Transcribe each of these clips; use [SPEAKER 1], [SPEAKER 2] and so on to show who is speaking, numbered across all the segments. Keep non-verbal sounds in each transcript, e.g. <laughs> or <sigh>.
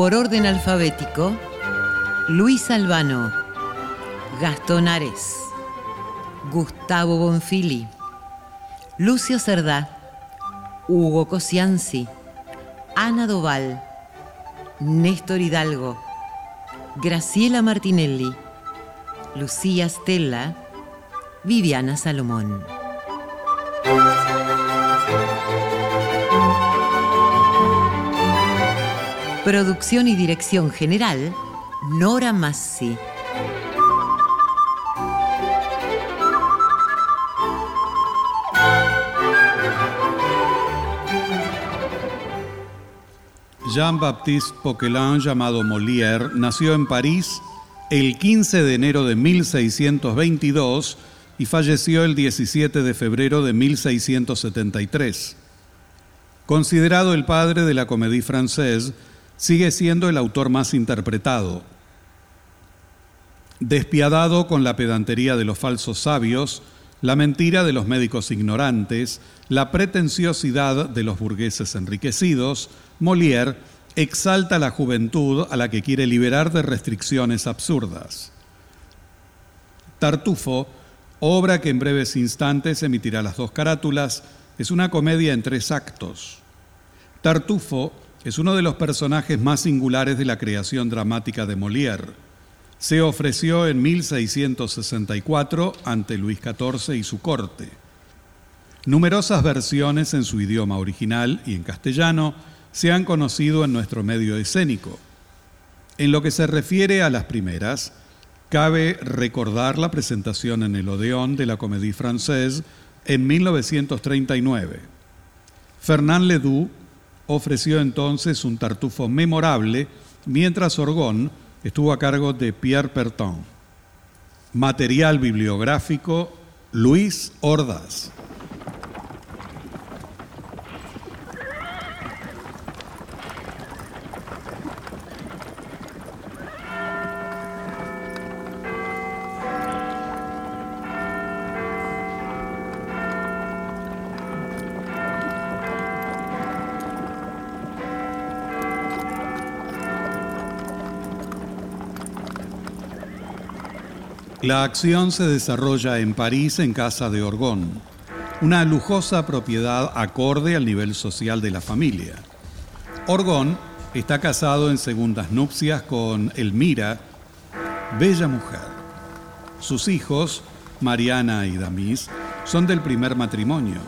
[SPEAKER 1] Por orden alfabético, Luis Albano, Gastón Ares, Gustavo Bonfili, Lucio Cerdá, Hugo Cosianzi, Ana Doval, Néstor Hidalgo, Graciela Martinelli, Lucía Stella, Viviana Salomón. Producción y dirección general, Nora Massi.
[SPEAKER 2] Jean-Baptiste Poquelin, llamado Molière, nació en París el 15 de enero de 1622 y falleció el 17 de febrero de 1673. Considerado el padre de la comédie française, sigue siendo el autor más interpretado. Despiadado con la pedantería de los falsos sabios, la mentira de los médicos ignorantes, la pretenciosidad de los burgueses enriquecidos, Molière exalta la juventud a la que quiere liberar de restricciones absurdas. Tartufo, obra que en breves instantes emitirá las dos carátulas, es una comedia en tres actos. Tartufo es uno de los personajes más singulares de la creación dramática de Molière. Se ofreció en 1664 ante Luis XIV y su corte. Numerosas versiones en su idioma original y en castellano se han conocido en nuestro medio escénico. En lo que se refiere a las primeras, cabe recordar la presentación en el Odeón de la Comédie Française en 1939. Fernand Ledoux ofreció entonces un tartufo memorable, mientras Orgón estuvo a cargo de Pierre Perton. Material bibliográfico, Luis Ordaz. La acción se desarrolla en París en casa de Orgón, una lujosa propiedad acorde al nivel social de la familia. Orgón está casado en segundas nupcias con Elmira, bella mujer. Sus hijos, Mariana y Damis, son del primer matrimonio.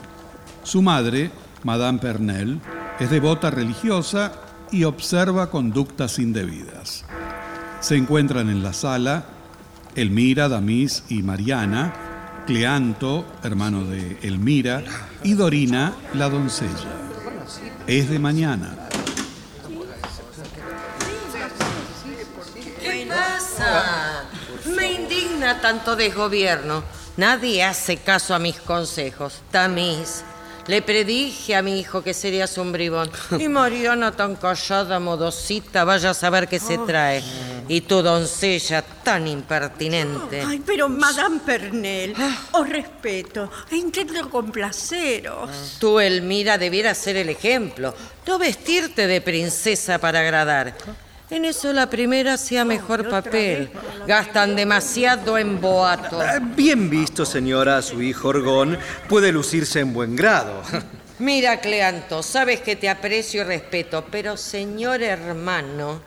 [SPEAKER 2] Su madre, Madame Pernel, es devota religiosa y observa conductas indebidas. Se encuentran en la sala Elmira, Damis y Mariana, Cleanto, hermano de Elmira, y Dorina, la doncella. Es de mañana.
[SPEAKER 3] ¿Qué pasa? Me indigna tanto desgobierno. Nadie hace caso a mis consejos. Tamis, le predije a mi hijo que serías un bribón. Y Mariana tan callada, modosita, vaya a saber qué se trae. Y tu doncella tan impertinente.
[SPEAKER 4] Ay, pero Madame Pernel, os respeto e intento complaceros.
[SPEAKER 3] Tú, Elmira, debieras ser el ejemplo. No vestirte de princesa para agradar. En eso la primera hacía mejor papel. Gastan demasiado en boato.
[SPEAKER 5] Eh, Bien visto, señora, su hijo Orgón puede lucirse en buen grado.
[SPEAKER 3] Mira, Cleanto, sabes que te aprecio y respeto, pero señor hermano,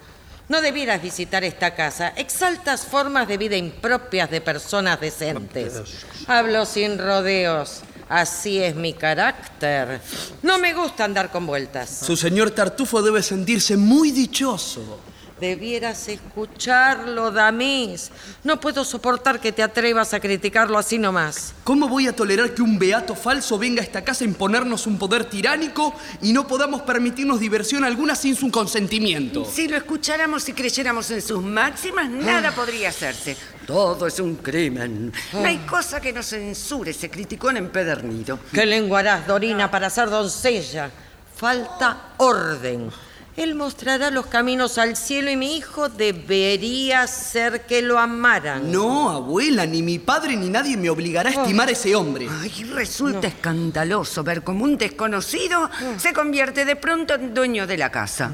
[SPEAKER 3] no debieras visitar esta casa. Exaltas formas de vida impropias de personas decentes. Hablo sin rodeos. Así es mi carácter. No me gusta andar con vueltas.
[SPEAKER 6] Su señor Tartufo debe sentirse muy dichoso.
[SPEAKER 3] Debieras escucharlo, Damis. No puedo soportar que te atrevas a criticarlo así nomás.
[SPEAKER 6] ¿Cómo voy a tolerar que un beato falso venga a esta casa a imponernos un poder tiránico y no podamos permitirnos diversión alguna sin su consentimiento?
[SPEAKER 7] Si lo escucháramos y creyéramos en sus máximas, nada podría hacerse. Todo es un crimen. No hay cosa que no censure ese criticón empedernido.
[SPEAKER 3] ¿Qué lengua harás, Dorina, para ser doncella? Falta orden. Él mostrará los caminos al cielo y mi hijo debería ser que lo amaran.
[SPEAKER 6] No, abuela, ni mi padre ni nadie me obligará a estimar a ese hombre.
[SPEAKER 7] Ay, resulta escandaloso ver cómo un desconocido se convierte de pronto en dueño de la casa.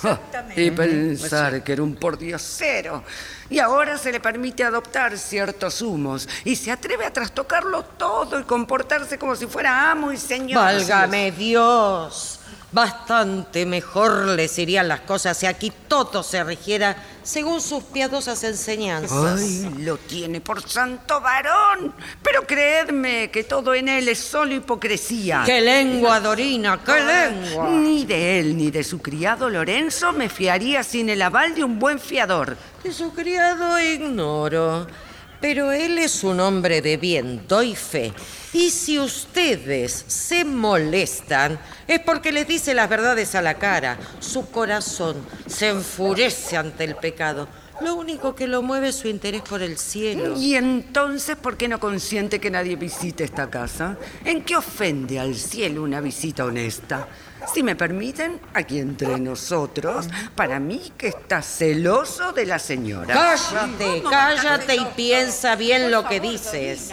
[SPEAKER 7] Ja, Y pensar que era un pordiosero. Y ahora se le permite adoptar ciertos humos y se atreve a trastocarlo todo y comportarse como si fuera amo y señor.
[SPEAKER 3] Válgame Dios. Bastante mejor les irían las cosas si aquí todo se rigiera según sus piadosas enseñanzas.
[SPEAKER 7] Ay, lo tiene por santo varón. Pero creedme que todo en él es solo hipocresía.
[SPEAKER 3] ¡Qué lengua, Dorina! ¡Qué lengua!
[SPEAKER 7] Ni de él ni de su criado Lorenzo me fiaría sin el aval de un buen fiador.
[SPEAKER 3] De su criado ignoro. Pero él es un hombre de bien, doy fe. Y si ustedes se molestan, es porque les dice las verdades a la cara. Su corazón se enfurece ante el pecado. Lo único que lo mueve es su interés por el cielo.
[SPEAKER 7] Y entonces, ¿por qué no consiente que nadie visite esta casa? ¿En qué ofende al cielo una visita honesta? Si me permiten, aquí entre nosotros, para mí que está celoso de la señora.
[SPEAKER 3] Cállate, cállate y piensa bien lo que dices.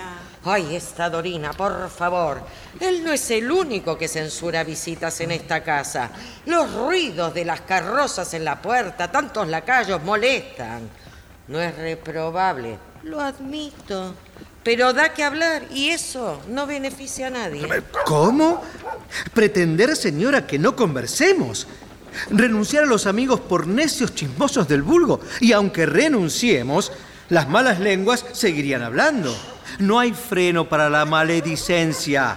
[SPEAKER 3] Ay, esta Dorina, por favor. Él no es el único que censura visitas en esta casa. Los ruidos de las carrozas en la puerta, tantos lacayos, molestan. No es reprobable, lo admito. Pero da que hablar y eso no beneficia a nadie.
[SPEAKER 5] ¿Cómo? ¿Pretender, señora, que no conversemos? ¿Renunciar a los amigos por necios chismosos del vulgo? Y aunque renunciemos, las malas lenguas seguirían hablando. No hay freno para la maledicencia.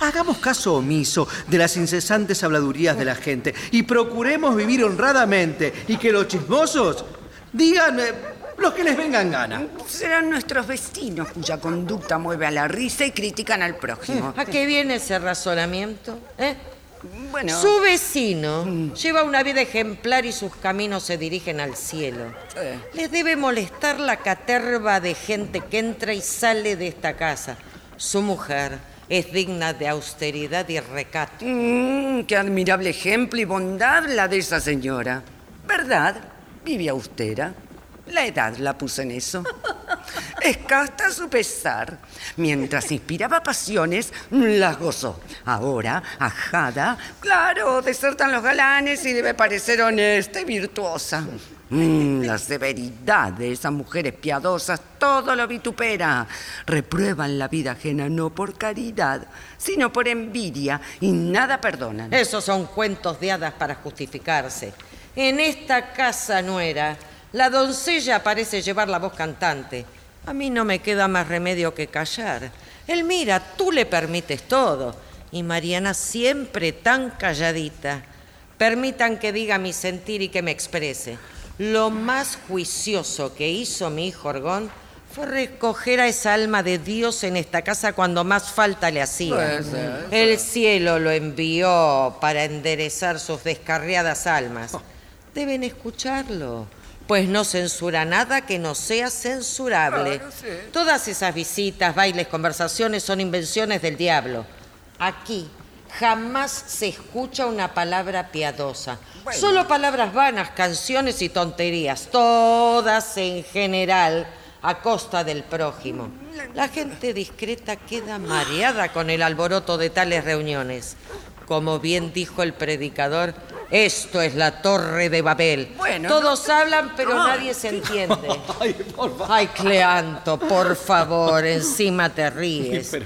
[SPEAKER 5] Hagamos caso omiso de las incesantes habladurías de la gente y procuremos vivir honradamente y que los chismosos digan eh, lo que les venga en gana.
[SPEAKER 7] Serán nuestros vecinos cuya conducta mueve a la risa y critican al prójimo.
[SPEAKER 3] ¿A qué viene ese razonamiento? eh?
[SPEAKER 7] Bueno,
[SPEAKER 3] Su vecino lleva una vida ejemplar y sus caminos se dirigen al cielo.
[SPEAKER 7] Eh.
[SPEAKER 3] Les debe molestar la caterva de gente que entra y sale de esta casa. Su mujer es digna de austeridad y recato.
[SPEAKER 7] mm, qué admirable ejemplo y bondad la de esa señora. ¿Verdad? Vive austera. La edad la puso en eso. Es casta a su pesar. Mientras inspiraba pasiones, las gozó. Ahora, ajada, claro, desertan los galanes y debe parecer honesta y virtuosa. Mm, la severidad de esas mujeres piadosas todo lo vitupera. Reprueban la vida ajena no por caridad, sino por envidia y nada perdonan.
[SPEAKER 3] Esos son cuentos de hadas para justificarse. En esta casa nuera, la doncella parece llevar la voz cantante. A mí no me queda más remedio que callar. Elmira, tú le permites todo. Y Mariana siempre tan calladita. Permitan que diga mi sentir y que me exprese. Lo más juicioso que hizo mi hijo Orgón fue recoger a esa alma de Dios en esta casa cuando más falta le hacía. El cielo lo envió para enderezar sus descarriadas almas. Deben escucharlo, pues no censura nada que no sea censurable. Todas esas visitas, bailes, conversaciones son invenciones del diablo. Aquí jamás se escucha una palabra piadosa. Solo palabras vanas, canciones y tonterías, todas en general a costa del prójimo. La gente discreta queda mareada con el alboroto de tales reuniones. Como bien dijo el predicador, esto es la torre de Babel. Todos hablan, pero nadie se entiende. <laughs> Ay, Cleanto, por favor, encima te ríes.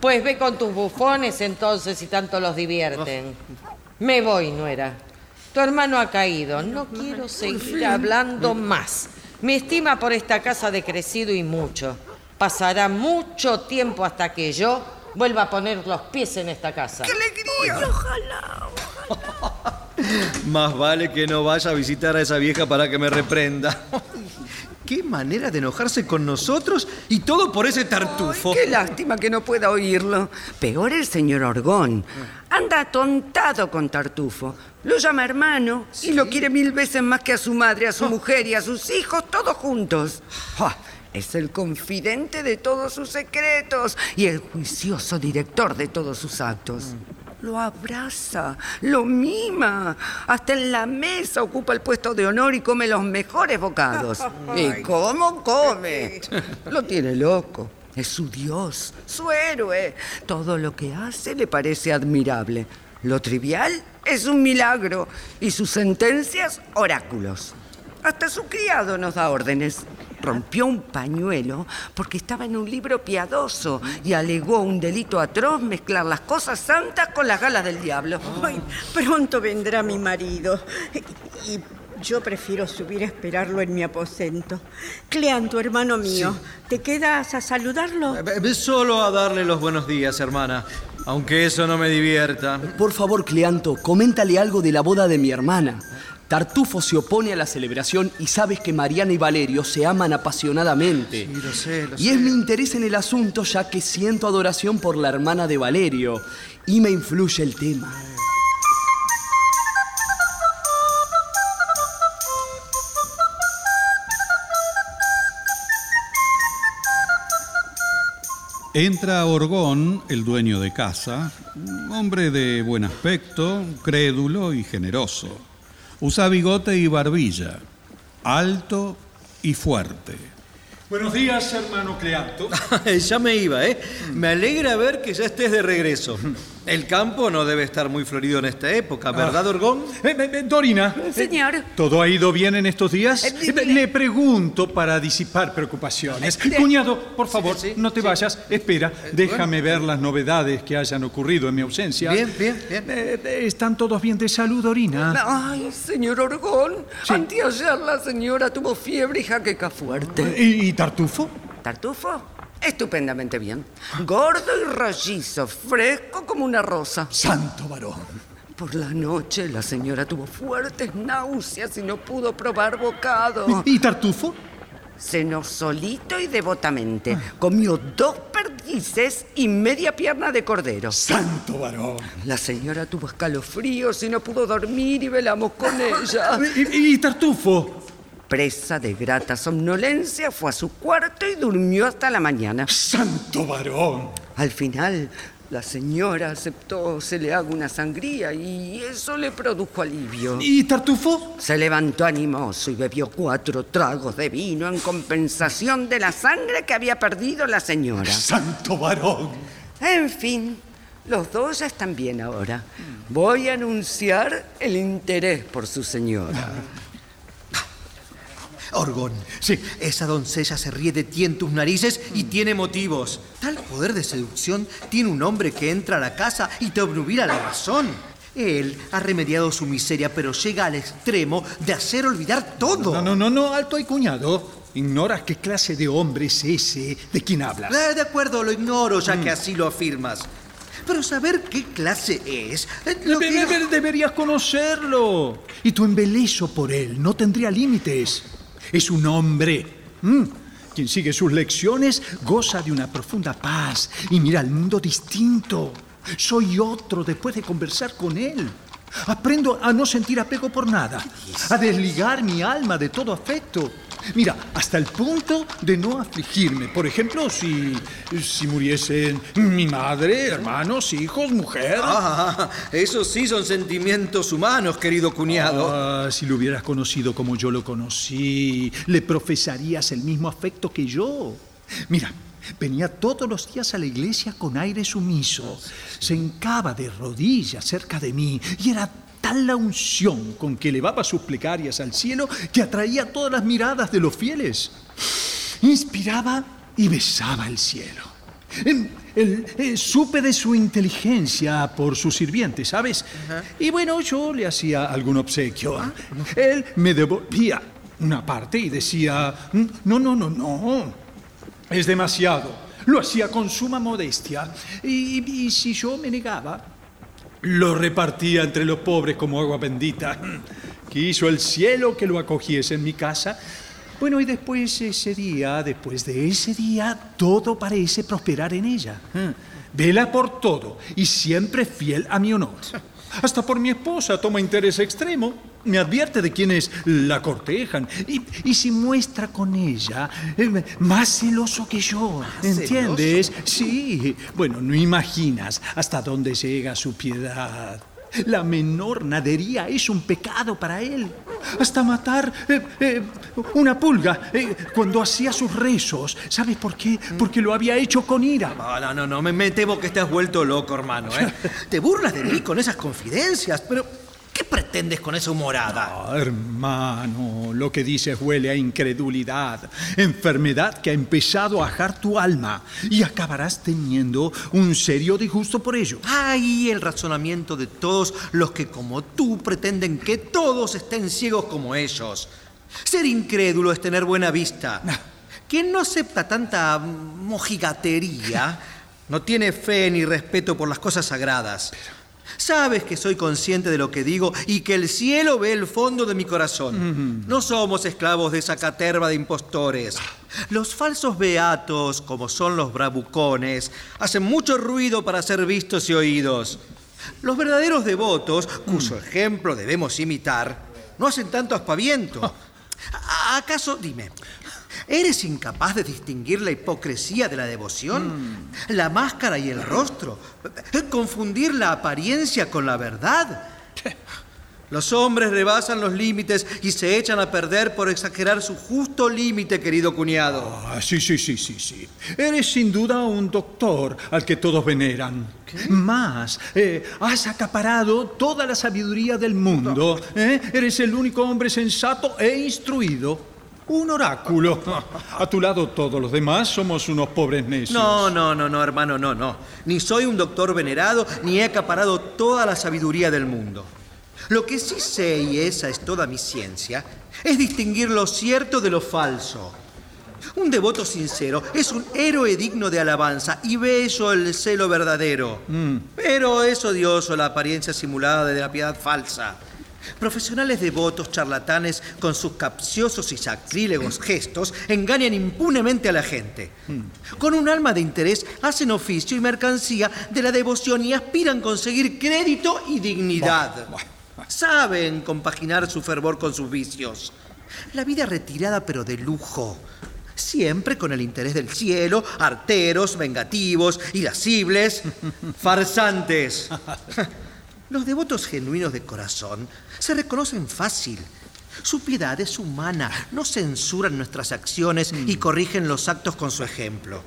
[SPEAKER 3] Pues ve con tus bufones entonces y tanto los divierten. Me voy, nuera. Tu hermano ha caído. No quiero seguir hablando más. Mi estima por esta casa ha decrecido y mucho. Pasará mucho tiempo hasta que yo vuelva a poner los pies en esta casa.
[SPEAKER 7] ¡Qué alegría!
[SPEAKER 4] ojalá. <laughs>
[SPEAKER 5] Más vale que no vaya a visitar a esa vieja para que me reprenda. Qué manera de enojarse con nosotros y todo por ese tartufo.
[SPEAKER 7] Qué lástima que no pueda oírlo. Peor el señor Orgón. Anda atontado con Tartufo. Lo llama hermano y lo quiere mil veces más que a su madre, a su mujer y a sus hijos, todos juntos. Ah, Es el confidente de todos sus secretos y el juicioso director de todos sus actos. Lo abraza, lo mima. Hasta en la mesa ocupa el puesto de honor y come los mejores bocados. <laughs> ¿Y cómo come? <laughs> Lo tiene loco. Es su Dios, su héroe. Todo lo que hace le parece admirable. Lo trivial es un milagro y sus sentencias oráculos. Hasta su criado nos da órdenes. Rompió un pañuelo porque estaba en un libro piadoso y alegó un delito atroz mezclar las cosas santas con las galas del diablo.
[SPEAKER 4] Ay, pronto vendrá mi marido. Y yo prefiero subir a esperarlo en mi aposento. Cleanto, hermano mío, ¿te quedas a saludarlo?
[SPEAKER 5] Eh, Solo a darle los buenos días, hermana. Aunque eso no me divierta.
[SPEAKER 6] Por favor, Cleanto, coméntale algo de la boda de mi hermana. Tartufo se opone a la celebración y sabes que Mariana y Valerio se aman apasionadamente.
[SPEAKER 5] Sí, lo sé, lo
[SPEAKER 6] Y es mi interés en el asunto ya que siento adoración por la hermana de Valerio y me influye el tema.
[SPEAKER 2] Entra Orgón, el dueño de casa, un hombre de buen aspecto, crédulo y generoso. Usa bigote y barbilla, alto y fuerte.
[SPEAKER 8] Buenos días, hermano Cleanto. <laughs>
[SPEAKER 5] ya me iba, ¿eh? Me alegra ver que ya estés de regreso. El campo no debe estar muy florido en esta época, ¿verdad, Orgón?
[SPEAKER 8] Eh, eh, eh, Dorina,
[SPEAKER 7] Señor.
[SPEAKER 8] ¿todo ha ido bien en estos días?
[SPEAKER 7] Eh,
[SPEAKER 8] Eh, Le pregunto para disipar preocupaciones. Cuñado, por favor,
[SPEAKER 5] sí,
[SPEAKER 8] no te
[SPEAKER 5] sí.
[SPEAKER 8] vayas. Espera, déjame ver las novedades que hayan ocurrido en mi ausencia.
[SPEAKER 5] Bien, bien, bien.
[SPEAKER 8] ¿Están todos bien de salud, Dorina?
[SPEAKER 7] Ay, señor Orgón. Anteayer la señora tuvo fiebre y jaqueca fuerte.
[SPEAKER 8] ¿Y, y Tartufo?
[SPEAKER 7] ¿Tartufo? Estupendamente bien. Gordo y rollizo, fresco como una rosa.
[SPEAKER 8] Santo varón.
[SPEAKER 7] Por la noche la señora tuvo fuertes náuseas y no pudo probar bocado.
[SPEAKER 8] ¿Y Tartufo?
[SPEAKER 7] Cenó solito y devotamente. Comió dos perdices y media pierna de cordero.
[SPEAKER 8] Santo varón.
[SPEAKER 7] La señora tuvo escalofríos y no pudo dormir y velamos con ella.
[SPEAKER 8] ¿Y, y Tartufo?
[SPEAKER 7] Presa de grata somnolencia, fue a su cuarto y durmió hasta la mañana.
[SPEAKER 8] Santo varón.
[SPEAKER 7] Al final, la señora aceptó se le haga una sangría y eso le produjo alivio.
[SPEAKER 8] ¿Y Tartufo?
[SPEAKER 7] Se levantó animoso y bebió cuatro tragos de vino en compensación de la sangre que había perdido la señora.
[SPEAKER 8] Santo varón.
[SPEAKER 7] En fin, los dos ya están bien ahora. Voy a anunciar el interés por su señora. <laughs>
[SPEAKER 5] Orgón.
[SPEAKER 8] Sí.
[SPEAKER 5] Esa doncella se ríe de ti en tus narices y tiene motivos. Tal poder de seducción tiene un hombre que entra a la casa y te obnubila la razón. Él ha remediado su miseria, pero llega al extremo de hacer olvidar todo.
[SPEAKER 8] No, no, no, no, alto y cuñado. Ignoras qué clase de hombre es ese de quien hablas.
[SPEAKER 5] Eh, de acuerdo, lo ignoro ya que así lo afirmas. Pero saber qué clase es... eh, lo que-
[SPEAKER 8] Deberías conocerlo. Y tu embeleso por él no tendría límites. Es un hombre. ¿m? Quien sigue sus lecciones goza de una profunda paz y mira al mundo distinto. Soy otro después de conversar con él. Aprendo a no sentir apego por nada, a desligar mi alma de todo afecto. Mira, hasta el punto de no afligirme. Por ejemplo, si, si muriesen mi madre, hermanos, hijos, mujer.
[SPEAKER 5] Ah, esos sí son sentimientos humanos, querido cuñado.
[SPEAKER 8] Ah, si lo hubieras conocido como yo lo conocí, le profesarías el mismo afecto que yo. Mira, venía todos los días a la iglesia con aire sumiso, se hincaba de rodillas cerca de mí y era tal la unción con que elevaba sus plegarias al cielo que atraía todas las miradas de los fieles. Inspiraba y besaba el cielo. Em, el- eh, supe de su inteligencia por su sirviente, ¿sabes? Y bueno, yo le hacía algún obsequio. Él me devolvía una parte y decía, "Mm, no, no, no, no, es demasiado. Lo hacía con suma modestia. Y, y si yo me negaba, lo repartía entre los pobres como agua bendita. <clears throat> Quiso el cielo que lo acogiese en mi casa. Bueno, y después ese día, después de ese día, todo parece prosperar en ella. Vela por todo y siempre fiel a mi honor. <laughs> Hasta por mi esposa toma interés extremo. Me advierte de quienes la cortejan. Y, y si muestra con ella eh, más celoso que yo. ¿Entiendes? Sí. Bueno, no imaginas hasta dónde llega su piedad. La menor nadería es un pecado para él. Hasta matar eh, eh, una pulga eh, cuando hacía sus rezos. ¿Sabes por qué? Porque lo había hecho con ira.
[SPEAKER 5] No, no, no, no, me, me temo que estás vuelto loco, hermano. <laughs> Te burlas de mí con esas confidencias, pero ¿qué pretendes con esa humorada?
[SPEAKER 8] Ah, hermano, lo que dices huele a incredulidad, enfermedad que ha empezado a ajar tu alma y acabarás teniendo un serio disgusto por ello.
[SPEAKER 5] Ay, el razonamiento de todos los que como tú pretenden que todos estén ciegos como ellos. Ser incrédulo es tener buena vista. Quien no acepta tanta mojigatería <laughs> no tiene fe ni respeto por las cosas sagradas. Sabes que soy consciente de lo que digo y que el cielo ve el fondo de mi corazón. No somos esclavos de esa caterva de impostores. Los falsos beatos, como son los bravucones, hacen mucho ruido para ser vistos y oídos. Los verdaderos devotos, cuyo ejemplo debemos imitar, no hacen tanto aspaviento. ¿A- ¿Acaso, dime, eres incapaz de distinguir la hipocresía de la devoción? ¿La máscara y el rostro? ¿Confundir la apariencia con la verdad? <laughs> Los hombres rebasan los límites y se echan a perder por exagerar su justo límite, querido cuñado.
[SPEAKER 8] Ah, sí, sí, sí, sí, sí. Eres sin duda un doctor al que todos veneran. Más, eh, has acaparado toda la sabiduría del mundo. ¿eh? Eres el único hombre sensato e instruido. Un oráculo. A tu lado todos los demás somos unos pobres necios.
[SPEAKER 5] No, no, no, no, hermano, no, no. Ni soy un doctor venerado, ni he acaparado toda la sabiduría del mundo. Lo que sí sé, y esa es toda mi ciencia, es distinguir lo cierto de lo falso. Un devoto sincero es un héroe digno de alabanza y bello el celo verdadero. Pero es odioso la apariencia simulada de la piedad falsa. Profesionales devotos charlatanes con sus capciosos y sacrílegos gestos engañan impunemente a la gente. Con un alma de interés hacen oficio y mercancía de la devoción y aspiran a conseguir crédito y dignidad. Saben compaginar su fervor con sus vicios. La vida retirada pero de lujo. Siempre con el interés del cielo, arteros, vengativos, irascibles, <laughs> farsantes. <laughs> Los devotos genuinos de corazón se reconocen fácil. Su piedad es humana, no censuran nuestras acciones y corrigen los actos con su ejemplo.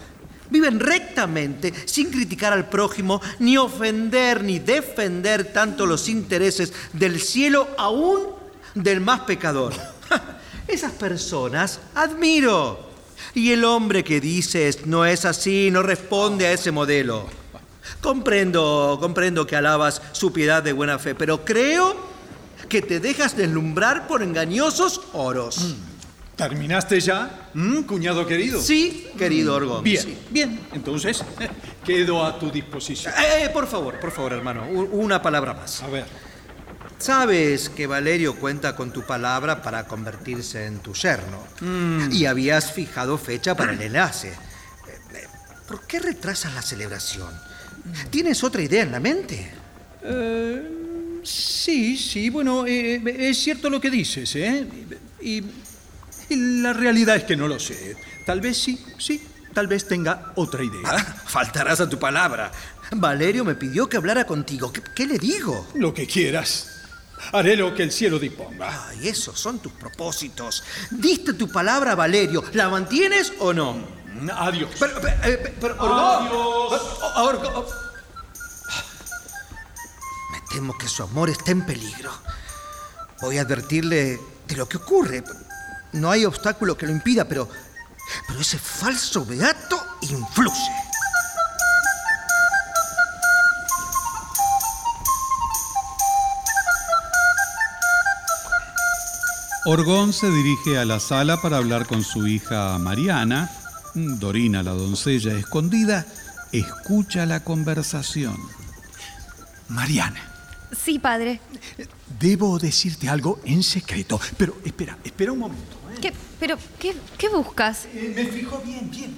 [SPEAKER 5] Viven rectamente, sin criticar al prójimo, ni ofender ni defender tanto los intereses del cielo aún del más pecador. <laughs> esas personas admiro. Y el hombre que dices no es así, no responde a ese modelo. Comprendo, comprendo que alabas su piedad de buena fe, pero creo que te dejas deslumbrar por engañosos oros.
[SPEAKER 8] ¿Terminaste ya, ¿Mm, cuñado querido?
[SPEAKER 5] Sí, querido Orgón.
[SPEAKER 8] Bien,
[SPEAKER 5] sí.
[SPEAKER 8] bien. Entonces, <laughs> quedo a tu disposición.
[SPEAKER 5] Eh, eh, por favor, por favor, hermano, una palabra más.
[SPEAKER 8] A ver.
[SPEAKER 5] Sabes que Valerio cuenta con tu palabra para convertirse en tu yerno. Y habías fijado fecha para el enlace. Eh, eh, ¿Por qué retrasas la celebración? ¿Tienes otra idea en la mente?
[SPEAKER 8] Eh, sí, sí, bueno, eh, es cierto lo que dices, ¿eh? Y, y la realidad es que no lo sé. Tal vez sí, sí, tal vez tenga otra idea.
[SPEAKER 5] Ah, faltarás a tu palabra. Valerio me pidió que hablara contigo. ¿Qué, qué le digo?
[SPEAKER 8] Lo que quieras. Haré lo que el cielo disponga.
[SPEAKER 5] Ay, esos son tus propósitos. Diste tu palabra a Valerio. ¿La mantienes o no?
[SPEAKER 8] Adiós.
[SPEAKER 5] Pero, pero, eh, pero.
[SPEAKER 8] Adiós.
[SPEAKER 5] Oh, Orgón. Me temo que su amor está en peligro. Voy a advertirle de lo que ocurre. No hay obstáculo que lo impida, pero. Pero ese falso beato influye.
[SPEAKER 2] Orgón se dirige a la sala para hablar con su hija Mariana. Dorina, la doncella escondida, escucha la conversación.
[SPEAKER 8] Mariana,
[SPEAKER 9] Sí, padre.
[SPEAKER 8] debo decirte algo en secreto. Pero espera, espera un momento. ¿eh?
[SPEAKER 9] ¿Qué, pero, ¿qué, qué buscas?
[SPEAKER 8] Eh, Me fijo bien, bien.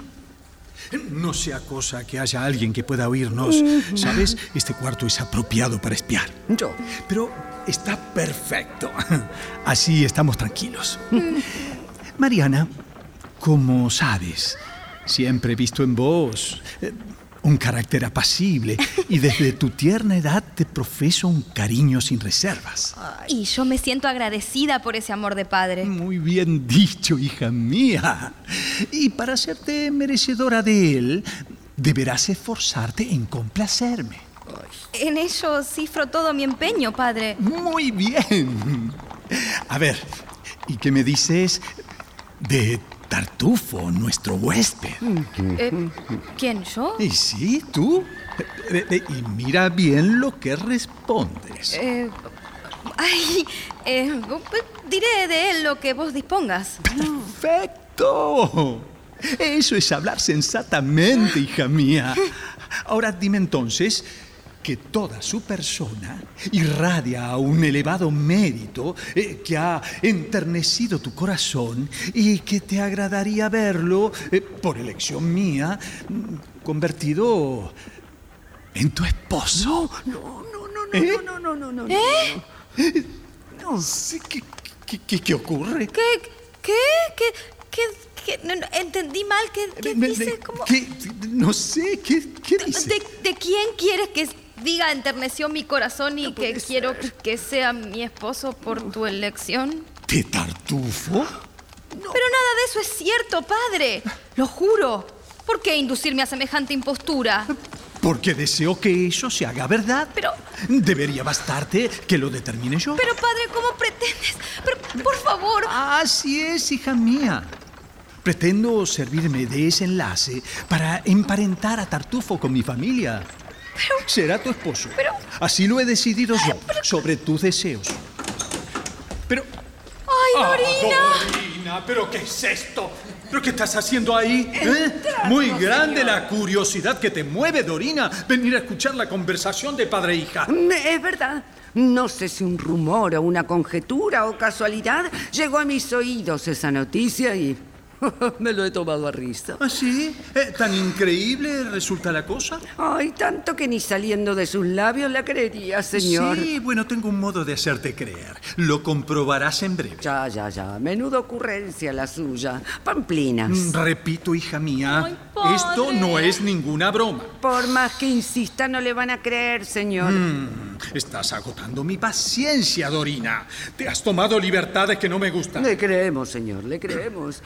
[SPEAKER 8] No sea cosa que haya alguien que pueda oírnos. ¿Sabes? Este cuarto es apropiado para espiar.
[SPEAKER 7] Yo.
[SPEAKER 8] Pero está perfecto. <laughs> Así estamos tranquilos. Mariana, como sabes, siempre he visto en vos eh, un carácter apacible y desde tu tierna edad te profeso un cariño sin reservas.
[SPEAKER 9] Y yo me siento agradecida por ese amor de padre.
[SPEAKER 8] Muy bien dicho, hija mía. Y para hacerte merecedora de él, deberás esforzarte en complacerme.
[SPEAKER 9] En ello cifro todo mi empeño, padre.
[SPEAKER 8] Muy bien. A ver, ¿y qué me dices de Tartufo, nuestro huésped?
[SPEAKER 9] Eh, ¿Quién, yo?
[SPEAKER 8] ¿Y sí, tú? Eh, eh, Y mira bien lo que respondes.
[SPEAKER 9] Eh, ay, eh, diré de él lo que vos dispongas.
[SPEAKER 8] ¡Perfecto! Eso es hablar sensatamente, hija mía. Ahora dime entonces que toda su persona irradia un elevado mérito eh, que ha enternecido tu corazón y que te agradaría verlo, eh, por elección mía, mm, convertido en tu esposo.
[SPEAKER 7] No, no, no, no,
[SPEAKER 8] ¿Eh?
[SPEAKER 7] no, no, no, no, no.
[SPEAKER 9] ¿Eh?
[SPEAKER 8] No sé qué, qué, qué- qué ocurre.
[SPEAKER 9] ¿Qué? ¿Qué? ¿Qué? ¿Qué? qué? No, no, entendí mal. ¿Qué, qué dice? ¿Cómo?
[SPEAKER 8] ¿qué? No sé, ¿qué, qué dice?
[SPEAKER 9] ¿De, de quién quieres que diga enterneció mi corazón y que quiero que sea mi esposo por tu elección?
[SPEAKER 8] ¿De Tartufo?
[SPEAKER 9] Pero nada de eso es cierto, padre. Lo juro. ¿Por qué inducirme a semejante impostura?
[SPEAKER 8] Porque deseo que eso se haga verdad.
[SPEAKER 9] Pero-
[SPEAKER 8] Debería bastarte que lo determine yo.
[SPEAKER 9] Pero padre, ¿cómo pretendes? Pero, por favor.
[SPEAKER 8] Así es, hija mía. Pretendo servirme de ese enlace para emparentar a Tartufo con mi familia. Será tu esposo.
[SPEAKER 9] Pero-
[SPEAKER 8] Así lo he decidido yo, sobre tus deseos. Pero...
[SPEAKER 9] ¡Ay, Dorina!
[SPEAKER 8] Ah, Dorina, ¿pero qué es esto? ¿Pero qué estás haciendo ahí? ¿Eh? Muy grande la curiosidad que te mueve, Dorina, venir a escuchar la conversación de padre e hija.
[SPEAKER 7] Mm, Es verdad. No sé si un rumor o una conjetura o casualidad llegó a mis oídos esa noticia y <laughs> me lo he tomado a risa.
[SPEAKER 8] ¿Ah, sí? Eh, ¿Tan increíble resulta la cosa?
[SPEAKER 7] Ay, tanto que ni saliendo de sus labios la creería, señor.
[SPEAKER 8] Sí, bueno, tengo un modo de hacerte creer. Lo comprobarás en breve.
[SPEAKER 7] Ya, ya, ya. Menuda ocurrencia la suya. Pamplinas.
[SPEAKER 8] Mm, Repito, hija mía,
[SPEAKER 9] Ay,
[SPEAKER 8] esto no es ninguna broma.
[SPEAKER 7] Por más que insista, no le van a creer, señor.
[SPEAKER 8] Mm, estás agotando mi paciencia, Dorina. Te has tomado libertades que no me gustan.
[SPEAKER 7] Le creemos, señor, le creemos.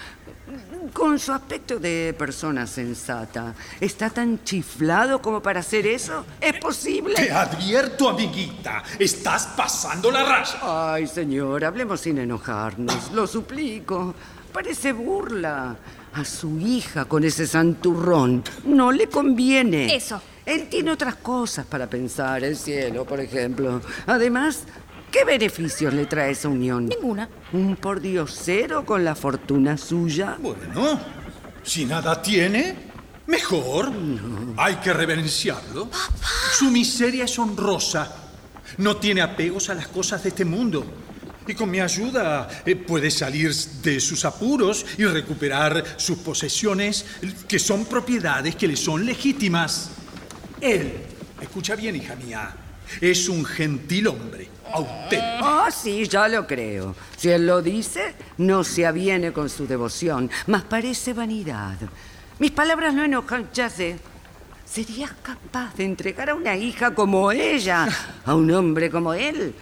[SPEAKER 7] Con su aspecto de persona sensata, ¿está tan chiflado como para hacer eso? ¿Es posible?
[SPEAKER 8] Te advierto, amiguita, estás pasando la raya.
[SPEAKER 7] Ay, señor, hablemos sin enojarnos, lo suplico. Parece burla. A su hija con ese santurrón no le conviene.
[SPEAKER 9] Eso.
[SPEAKER 7] Él tiene otras cosas para pensar, el cielo, por ejemplo. Además, ¿qué beneficios le trae esa unión?
[SPEAKER 9] Ninguna.
[SPEAKER 7] ¿Un pordiosero con la fortuna suya?
[SPEAKER 8] Bueno, si nada tiene, mejor. Hay que reverenciarlo. Su miseria es honrosa. No tiene apegos a las cosas de este mundo. Y con mi ayuda eh, puede salir de sus apuros y recuperar sus posesiones, que son propiedades que le son legítimas. Él, escucha bien, hija mía, es un gentil hombre, auténtico.
[SPEAKER 7] Ah, sí, ya lo creo. Si él lo dice, no se aviene con su devoción, mas parece vanidad. Mis palabras no enojan, ya sé. ¿Serías capaz de entregar a una hija como ella a un hombre como él?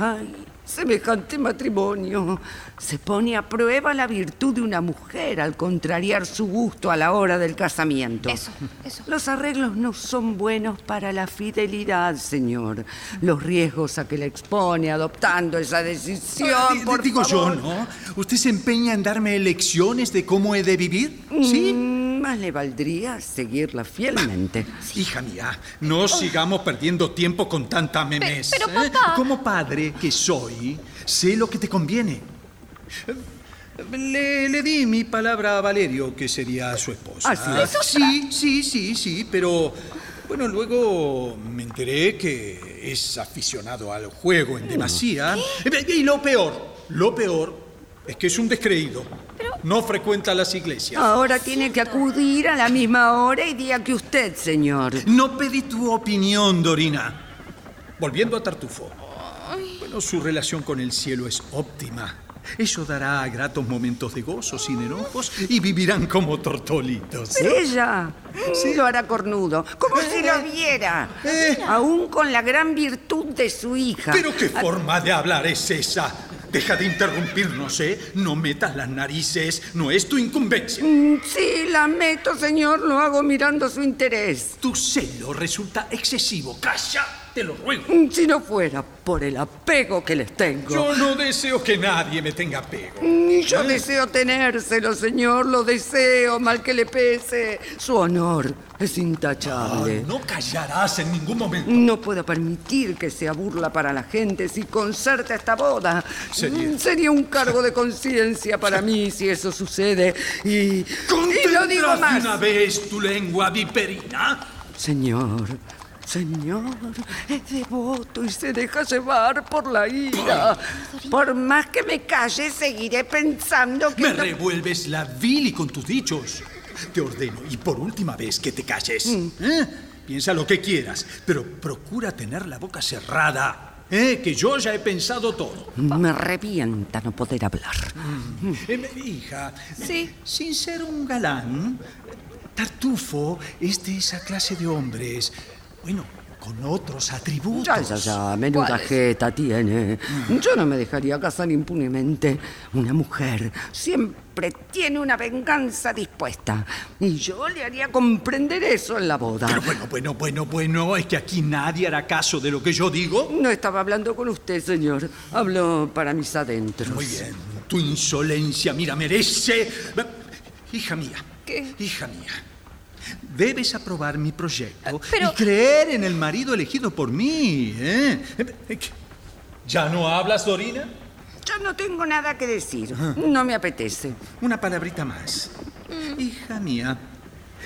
[SPEAKER 7] Ay, semejante matrimonio. Se pone a prueba la virtud de una mujer al contrariar su gusto a la hora del casamiento.
[SPEAKER 9] Eso, eso.
[SPEAKER 7] Los arreglos no son buenos para la fidelidad, señor. Los riesgos a que le expone adoptando esa decisión,
[SPEAKER 8] Ah,
[SPEAKER 7] por
[SPEAKER 8] digo
[SPEAKER 7] favor.
[SPEAKER 8] yo, ¿no? ¿Usted se empeña en darme lecciones de cómo he de vivir? ¿Sí?
[SPEAKER 7] Mm, Más le valdría seguirla fielmente.
[SPEAKER 8] Hija mía, no sigamos perdiendo tiempo con tanta memes.
[SPEAKER 9] pero,
[SPEAKER 8] ¿eh?
[SPEAKER 9] papá.
[SPEAKER 8] Como padre que soy, sé lo que te conviene. Le, le di mi palabra a Valerio, que sería su esposa.
[SPEAKER 7] ¿Ah, sí?
[SPEAKER 8] Sí, sí, sí, sí, pero bueno, luego me enteré que es aficionado al juego en demasía. Eh, Y lo peor, lo peor es que es un descreído. No frecuenta las iglesias.
[SPEAKER 7] Ahora tiene que acudir a la misma hora y día que usted, señor.
[SPEAKER 8] No pedí tu opinión, Dorina. Volviendo a Tartufo. Bueno, su relación con el cielo es óptima. Eso dará gratos momentos de gozo sin enojos y vivirán como tortolitos.
[SPEAKER 7] Ella sí lo hará cornudo, como si lo viera.
[SPEAKER 8] Eh.
[SPEAKER 7] Aún con la gran virtud de su hija.
[SPEAKER 8] Pero qué forma de hablar es esa. Deja de interrumpirnos, ¿eh? No metas las narices, no es tu incumbencia.
[SPEAKER 7] Mm, Sí, la meto, señor, lo hago mirando su interés.
[SPEAKER 8] Tu celo resulta excesivo. Calla, te lo ruego.
[SPEAKER 7] Mm, Si no fuera por el apego que les tengo.
[SPEAKER 8] Yo no deseo que nadie me tenga apego.
[SPEAKER 7] Ni yo deseo tenérselo, señor, lo deseo, mal que le pese. Su honor es intachable.
[SPEAKER 8] Ay, no callarás en ningún momento.
[SPEAKER 7] No puedo permitir que sea burla para la gente si concerta esta boda.
[SPEAKER 8] Sería-
[SPEAKER 7] Mm, Sería un cargo de conciencia para mí si eso sucede. Y, y lo digo
[SPEAKER 8] ¿Contendrás de
[SPEAKER 7] más.
[SPEAKER 8] una vez tu lengua viperina?
[SPEAKER 7] Señor, señor, es devoto y se deja llevar por la ira. Por más que me calle, seguiré pensando que...
[SPEAKER 8] Me
[SPEAKER 7] no-
[SPEAKER 8] revuelves la vili con tus dichos. Te ordeno, y por última vez, que te calles.
[SPEAKER 7] Mm.
[SPEAKER 8] ¿Eh? Piensa lo que quieras, pero procura tener la boca cerrada. ¿eh? Que yo ya he pensado todo.
[SPEAKER 7] Me revienta no poder hablar.
[SPEAKER 8] Eh, hija,
[SPEAKER 9] Sí.
[SPEAKER 8] sin ser un galán, Tartufo es de esa clase de hombres, bueno, con otros atributos.
[SPEAKER 7] Ya, ya, ya, menuda jeta tiene. Yo no me dejaría casar impunemente. Una mujer siempre tiene una venganza dispuesta. Y yo le haría comprender eso en la boda.
[SPEAKER 8] Pero bueno, bueno, bueno, bueno, es que aquí nadie hará caso de lo que yo digo.
[SPEAKER 7] No estaba hablando con usted, señor. Hablo para mis adentros.
[SPEAKER 8] Muy bien, tu insolencia, mira, merece... Hija mía,
[SPEAKER 9] ¿Qué?
[SPEAKER 8] hija mía, debes aprobar mi proyecto
[SPEAKER 9] Pero-
[SPEAKER 8] y creer en el marido elegido por mí. ¿eh? ¿Ya no hablas, Dorina?
[SPEAKER 7] Yo no tengo nada que decir. No me apetece.
[SPEAKER 8] Una palabrita más.
[SPEAKER 9] Mm.
[SPEAKER 8] Hija mía,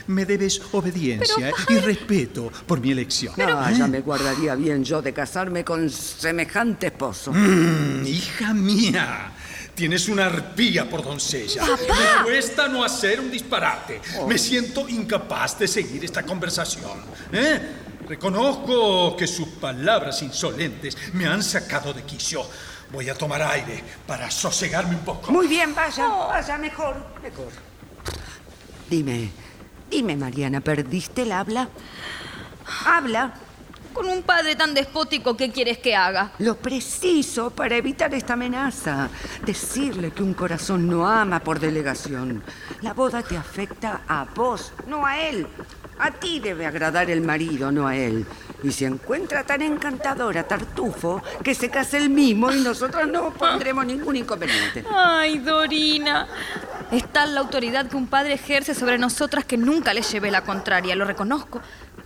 [SPEAKER 8] me debes obediencia y respeto por mi elección.
[SPEAKER 7] Ah, ya me guardaría bien yo de casarme con semejante esposo.
[SPEAKER 8] Mm, hija mía, tienes una arpía por doncella. Me cuesta no hacer un disparate. Me siento incapaz de seguir esta conversación. ¿eh? Reconozco que sus palabras insolentes me han sacado de quicio. Voy a tomar aire para sosegarme un poco.
[SPEAKER 7] Muy bien, vaya, vaya, mejor, mejor. Dime, dime, Mariana, ¿perdiste el habla? Habla.
[SPEAKER 9] Con un padre tan despótico, ¿qué quieres que haga?
[SPEAKER 7] Lo preciso para evitar esta amenaza. Decirle que un corazón no ama por delegación. La boda te afecta a vos, no a él. A ti debe agradar el marido, no a él. Y si encuentra tan encantadora Tartufo, que se case el mismo y nosotros no pondremos ningún inconveniente.
[SPEAKER 9] Ay, Dorina. Es tal la autoridad que un padre ejerce sobre nosotras que nunca le llevé la contraria, lo reconozco.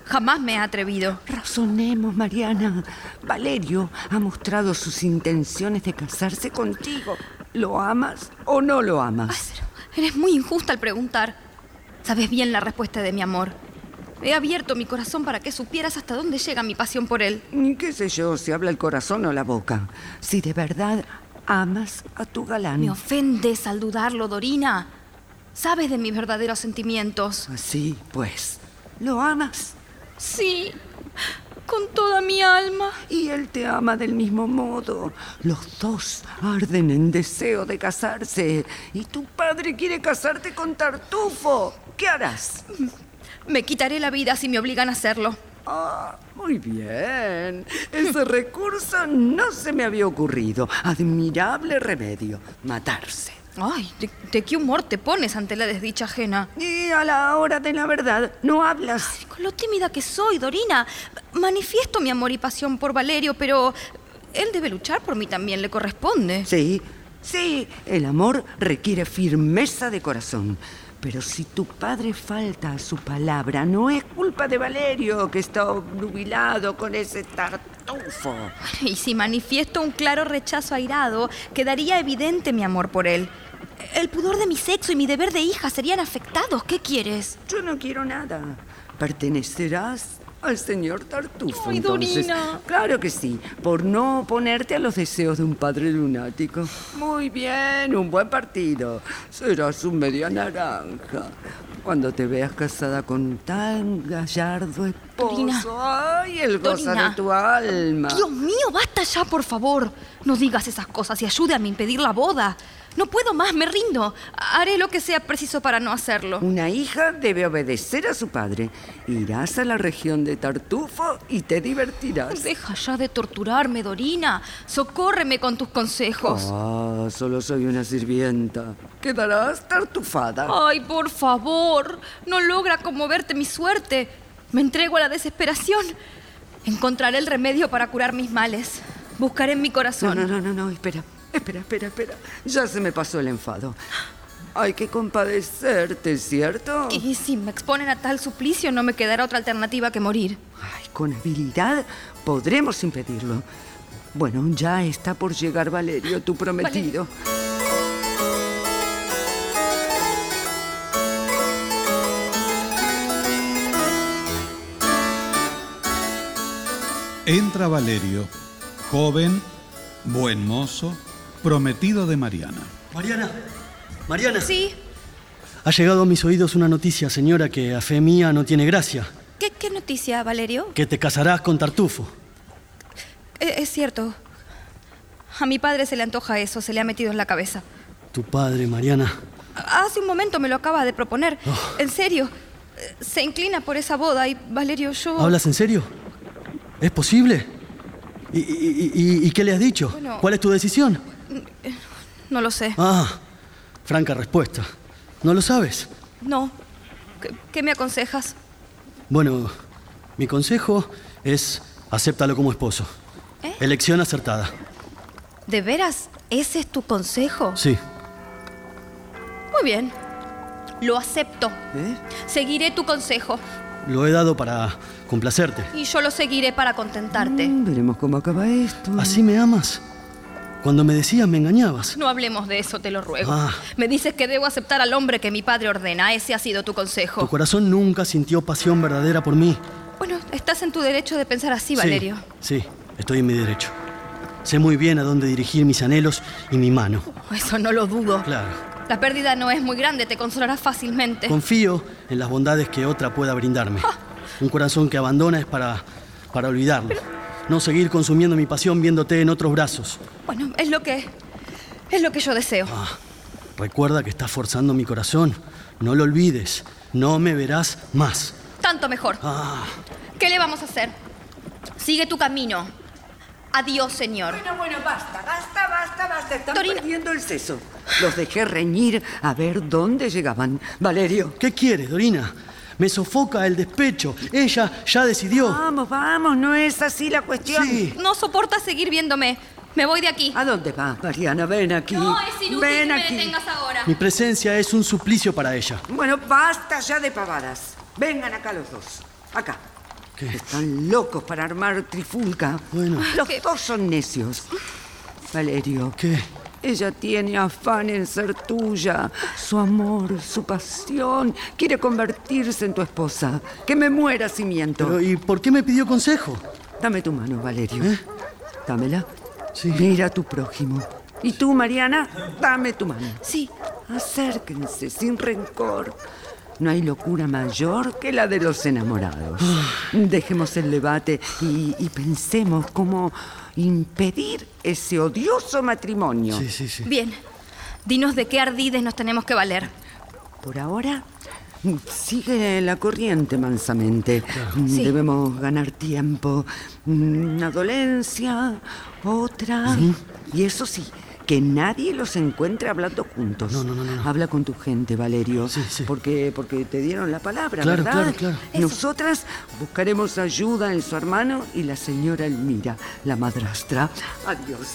[SPEAKER 9] Jamás me he atrevido.
[SPEAKER 7] Razonemos, Mariana. Valerio ha mostrado sus intenciones de casarse contigo. ¿Lo amas o no lo amas?
[SPEAKER 9] Eres muy injusta al preguntar. Sabes bien la respuesta de mi amor. He abierto mi corazón para que supieras hasta dónde llega mi pasión por él.
[SPEAKER 7] Ni qué sé yo si habla el corazón o la boca. Si de verdad amas a tu galán.
[SPEAKER 9] Me ofendes al dudarlo, Dorina. Sabes de mis verdaderos sentimientos.
[SPEAKER 7] Así, pues. ¿Lo amas?
[SPEAKER 9] Sí, con toda mi alma.
[SPEAKER 7] Y él te ama del mismo modo. Los dos arden en deseo de casarse. Y tu padre quiere casarte con Tartufo. ¿Qué harás?
[SPEAKER 9] Me quitaré la vida si me obligan a hacerlo.
[SPEAKER 7] Ah, muy bien. Ese recurso no se me había ocurrido. Admirable remedio. Matarse.
[SPEAKER 9] Ay, ¿de, de qué humor te pones ante la desdicha ajena?
[SPEAKER 7] Y a la hora de la verdad, no hablas.
[SPEAKER 9] Con lo tímida que soy, Dorina. Manifiesto mi amor y pasión por Valerio, pero él debe luchar por mí también, le corresponde.
[SPEAKER 7] Sí, sí, el amor requiere firmeza de corazón. Pero si tu padre falta a su palabra, no es culpa de Valerio, que está obnubilado con ese tartufo.
[SPEAKER 9] Y si manifiesto un claro rechazo airado, quedaría evidente mi amor por él. El pudor de mi sexo y mi deber de hija serían afectados. ¿Qué quieres?
[SPEAKER 7] Yo no quiero nada. Pertenecerás al señor Tartufo.
[SPEAKER 9] Ay,
[SPEAKER 7] entonces.
[SPEAKER 9] Dorina.
[SPEAKER 7] Claro que sí, por no oponerte a los deseos de un padre lunático. Muy bien, un buen partido. Serás un media naranja. Cuando te veas casada con tan gallardo esposo.
[SPEAKER 9] Dorina.
[SPEAKER 7] ¡Ay, el
[SPEAKER 9] Dorina.
[SPEAKER 7] de tu alma!
[SPEAKER 9] Dios mío, basta ya, por favor. No digas esas cosas y ayúdame a impedir la boda. No puedo más, me rindo. Haré lo que sea preciso para no hacerlo.
[SPEAKER 7] Una hija debe obedecer a su padre. Irás a la región de Tartufo y te divertirás.
[SPEAKER 9] Deja ya de torturarme, Dorina. Socórreme con tus consejos.
[SPEAKER 7] Ah, solo soy una sirvienta. Quedarás tartufada.
[SPEAKER 9] Ay, por favor. No logra conmoverte mi suerte. Me entrego a la desesperación. Encontraré el remedio para curar mis males. Buscaré en mi
[SPEAKER 7] No,
[SPEAKER 9] corazón.
[SPEAKER 7] no, no, no, no, espera. Espera, espera, espera. Ya se me pasó el enfado. Hay que compadecerte, ¿cierto?
[SPEAKER 9] Y si me exponen a tal suplicio, no me quedará otra alternativa que morir.
[SPEAKER 7] Ay, con habilidad podremos impedirlo. Bueno, ya está por llegar Valerio, tu prometido.
[SPEAKER 2] Entra Valerio, joven, buen mozo, prometido de Mariana.
[SPEAKER 10] Mariana, Mariana.
[SPEAKER 9] Sí.
[SPEAKER 10] Ha llegado a mis oídos una noticia, señora, que a fe mía no tiene gracia.
[SPEAKER 9] ¿Qué, qué noticia, Valerio?
[SPEAKER 10] Que te casarás con Tartufo.
[SPEAKER 9] Eh, es cierto. A mi padre se le antoja eso, se le ha metido en la cabeza.
[SPEAKER 10] Tu padre, Mariana.
[SPEAKER 9] Hace un momento me lo acaba de proponer. En serio. Eh, Se inclina por esa boda y Valerio, yo...
[SPEAKER 10] ¿Hablas en serio? ¿Es posible? ¿Y, y- y- y qué le has dicho?
[SPEAKER 9] Bueno.
[SPEAKER 10] ¿Cuál es tu decisión?
[SPEAKER 9] No lo sé.
[SPEAKER 10] Ah, franca respuesta. ¿No lo sabes?
[SPEAKER 9] No. ¿Qué, qué me aconsejas?
[SPEAKER 10] Bueno, mi consejo es acéptalo como esposo.
[SPEAKER 9] ¿Eh?
[SPEAKER 10] Elección acertada.
[SPEAKER 9] ¿De veras? ¿Ese es tu consejo?
[SPEAKER 10] Sí.
[SPEAKER 9] Muy bien. Lo acepto.
[SPEAKER 10] ¿Eh?
[SPEAKER 9] Seguiré tu consejo.
[SPEAKER 10] Lo he dado para complacerte.
[SPEAKER 9] Y yo lo seguiré para contentarte.
[SPEAKER 7] Mm, veremos cómo acaba esto.
[SPEAKER 10] ¿Así me amas? Cuando me decías me engañabas.
[SPEAKER 9] No hablemos de eso, te lo ruego.
[SPEAKER 10] Ah.
[SPEAKER 9] Me dices que debo aceptar al hombre que mi padre ordena. Ese ha sido tu consejo.
[SPEAKER 10] Tu corazón nunca sintió pasión verdadera por mí.
[SPEAKER 9] Bueno, estás en tu derecho de pensar así, Valerio.
[SPEAKER 10] Sí, sí, estoy en mi derecho. Sé muy bien a dónde dirigir mis anhelos y mi mano.
[SPEAKER 9] Eso no lo dudo.
[SPEAKER 10] Claro.
[SPEAKER 9] La pérdida no es muy grande, te consolarás fácilmente.
[SPEAKER 10] Confío en las bondades que otra pueda brindarme. Un corazón que abandona es para, para olvidarlo. No seguir consumiendo mi pasión viéndote en otros brazos.
[SPEAKER 9] Bueno, es lo que. Es lo que yo deseo.
[SPEAKER 10] Ah. Recuerda que estás forzando mi corazón. No lo olvides. No me verás más.
[SPEAKER 9] Tanto mejor.
[SPEAKER 10] Ah,
[SPEAKER 9] ¿Qué le vamos a hacer? Sigue tu camino. Adiós, señor.
[SPEAKER 7] Bueno, bueno, basta, basta, basta, basta. Están perdiendo el seso. Los dejé reñir a ver dónde llegaban. Valerio.
[SPEAKER 10] ¿Qué quiere, Dorina? Me sofoca el despecho. Ella ya decidió.
[SPEAKER 7] Vamos, vamos, no es así la cuestión.
[SPEAKER 10] Sí.
[SPEAKER 9] No soporta seguir viéndome. Me voy de aquí.
[SPEAKER 7] ¿A dónde vas, Mariana? Ven aquí.
[SPEAKER 9] No, es inútil
[SPEAKER 7] Ven
[SPEAKER 9] que me detengas ahora.
[SPEAKER 10] Mi presencia es un suplicio para ella.
[SPEAKER 7] Bueno, basta ya de pavadas. Vengan acá los dos. Acá.
[SPEAKER 10] ¿Qué?
[SPEAKER 7] Están locos para armar trifulca.
[SPEAKER 10] Bueno.
[SPEAKER 7] Los
[SPEAKER 9] ¿Qué?
[SPEAKER 7] dos son necios. Valerio.
[SPEAKER 10] ¿Qué?
[SPEAKER 7] Ella tiene afán en ser tuya, su amor, su pasión. Quiere convertirse en tu esposa. Que me muera si miento.
[SPEAKER 10] Pero, ¿y por qué me pidió consejo?
[SPEAKER 7] Dame tu mano, Valerio.
[SPEAKER 10] ¿Eh?
[SPEAKER 7] Dámela.
[SPEAKER 10] Sí.
[SPEAKER 7] Mira a tu prójimo. Y tú, Mariana, dame tu mano.
[SPEAKER 9] Sí.
[SPEAKER 7] Acérquense sin rencor. No hay locura mayor que la de los enamorados. Dejemos el debate y, y pensemos cómo impedir ese odioso matrimonio.
[SPEAKER 10] Sí, sí, sí.
[SPEAKER 9] Bien. Dinos de qué ardides nos tenemos que valer.
[SPEAKER 7] Por ahora, sigue la corriente mansamente.
[SPEAKER 9] Sí.
[SPEAKER 7] Debemos ganar tiempo. Una dolencia, otra. Y eso sí, que nadie los encuentre hablando juntos.
[SPEAKER 10] No, no, no, no.
[SPEAKER 7] Habla con tu gente, Valerio.
[SPEAKER 10] Sí, sí.
[SPEAKER 7] Porque, porque te dieron la palabra,
[SPEAKER 10] Claro,
[SPEAKER 7] ¿verdad?
[SPEAKER 10] claro, claro.
[SPEAKER 7] Nosotras buscaremos ayuda en su hermano y la señora Elmira, la madrastra. Adiós.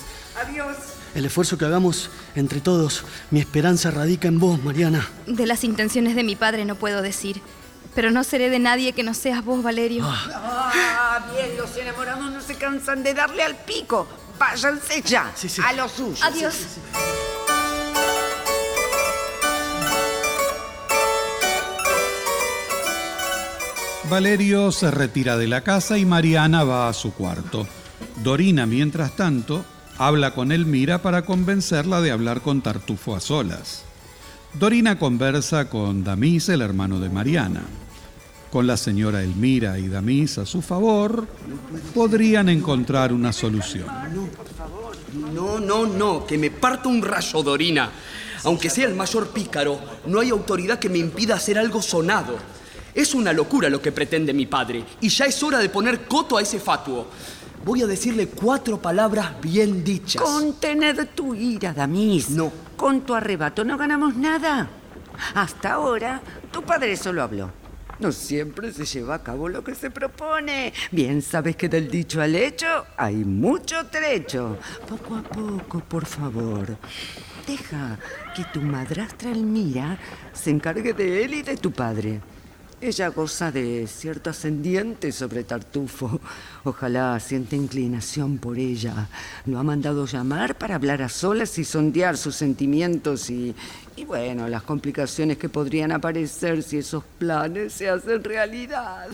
[SPEAKER 7] Adiós.
[SPEAKER 10] El esfuerzo que hagamos entre todos, mi esperanza radica en vos, Mariana.
[SPEAKER 9] De las intenciones de mi padre no puedo decir. Pero no seré de nadie que no seas vos, Valerio.
[SPEAKER 7] Ah, bien, los enamorados no se cansan de darle al pico. Váyanse ya,
[SPEAKER 10] Sí, sí.
[SPEAKER 7] a lo suyo.
[SPEAKER 9] Adiós.
[SPEAKER 2] Valerio se retira de la casa y Mariana va a su cuarto. Dorina, mientras tanto, habla con Elmira para convencerla de hablar con Tartufo a solas. Dorina conversa con Damis, el hermano de Mariana. Con la señora Elmira y Damis a su favor, podrían encontrar una solución.
[SPEAKER 6] No, no, no, que me parta un rayo, Dorina. Aunque sea el mayor pícaro, no hay autoridad que me impida hacer algo sonado. Es una locura lo que pretende mi padre, y ya es hora de poner coto a ese fatuo. Voy a decirle cuatro palabras bien dichas.
[SPEAKER 7] Contened tu ira, Damis.
[SPEAKER 6] No.
[SPEAKER 7] Con tu arrebato no ganamos nada. Hasta ahora, tu padre solo habló. No siempre se lleva a cabo lo que se propone. Bien sabes que del dicho al hecho hay mucho trecho. Poco a poco, por favor. Deja que tu madrastra Elmira se encargue de él y de tu padre. Ella goza de cierto ascendiente sobre Tartufo. Ojalá siente inclinación por ella. Lo ha mandado llamar para hablar a solas y sondear sus sentimientos y, y bueno, las complicaciones que podrían aparecer si esos planes se hacen realidad.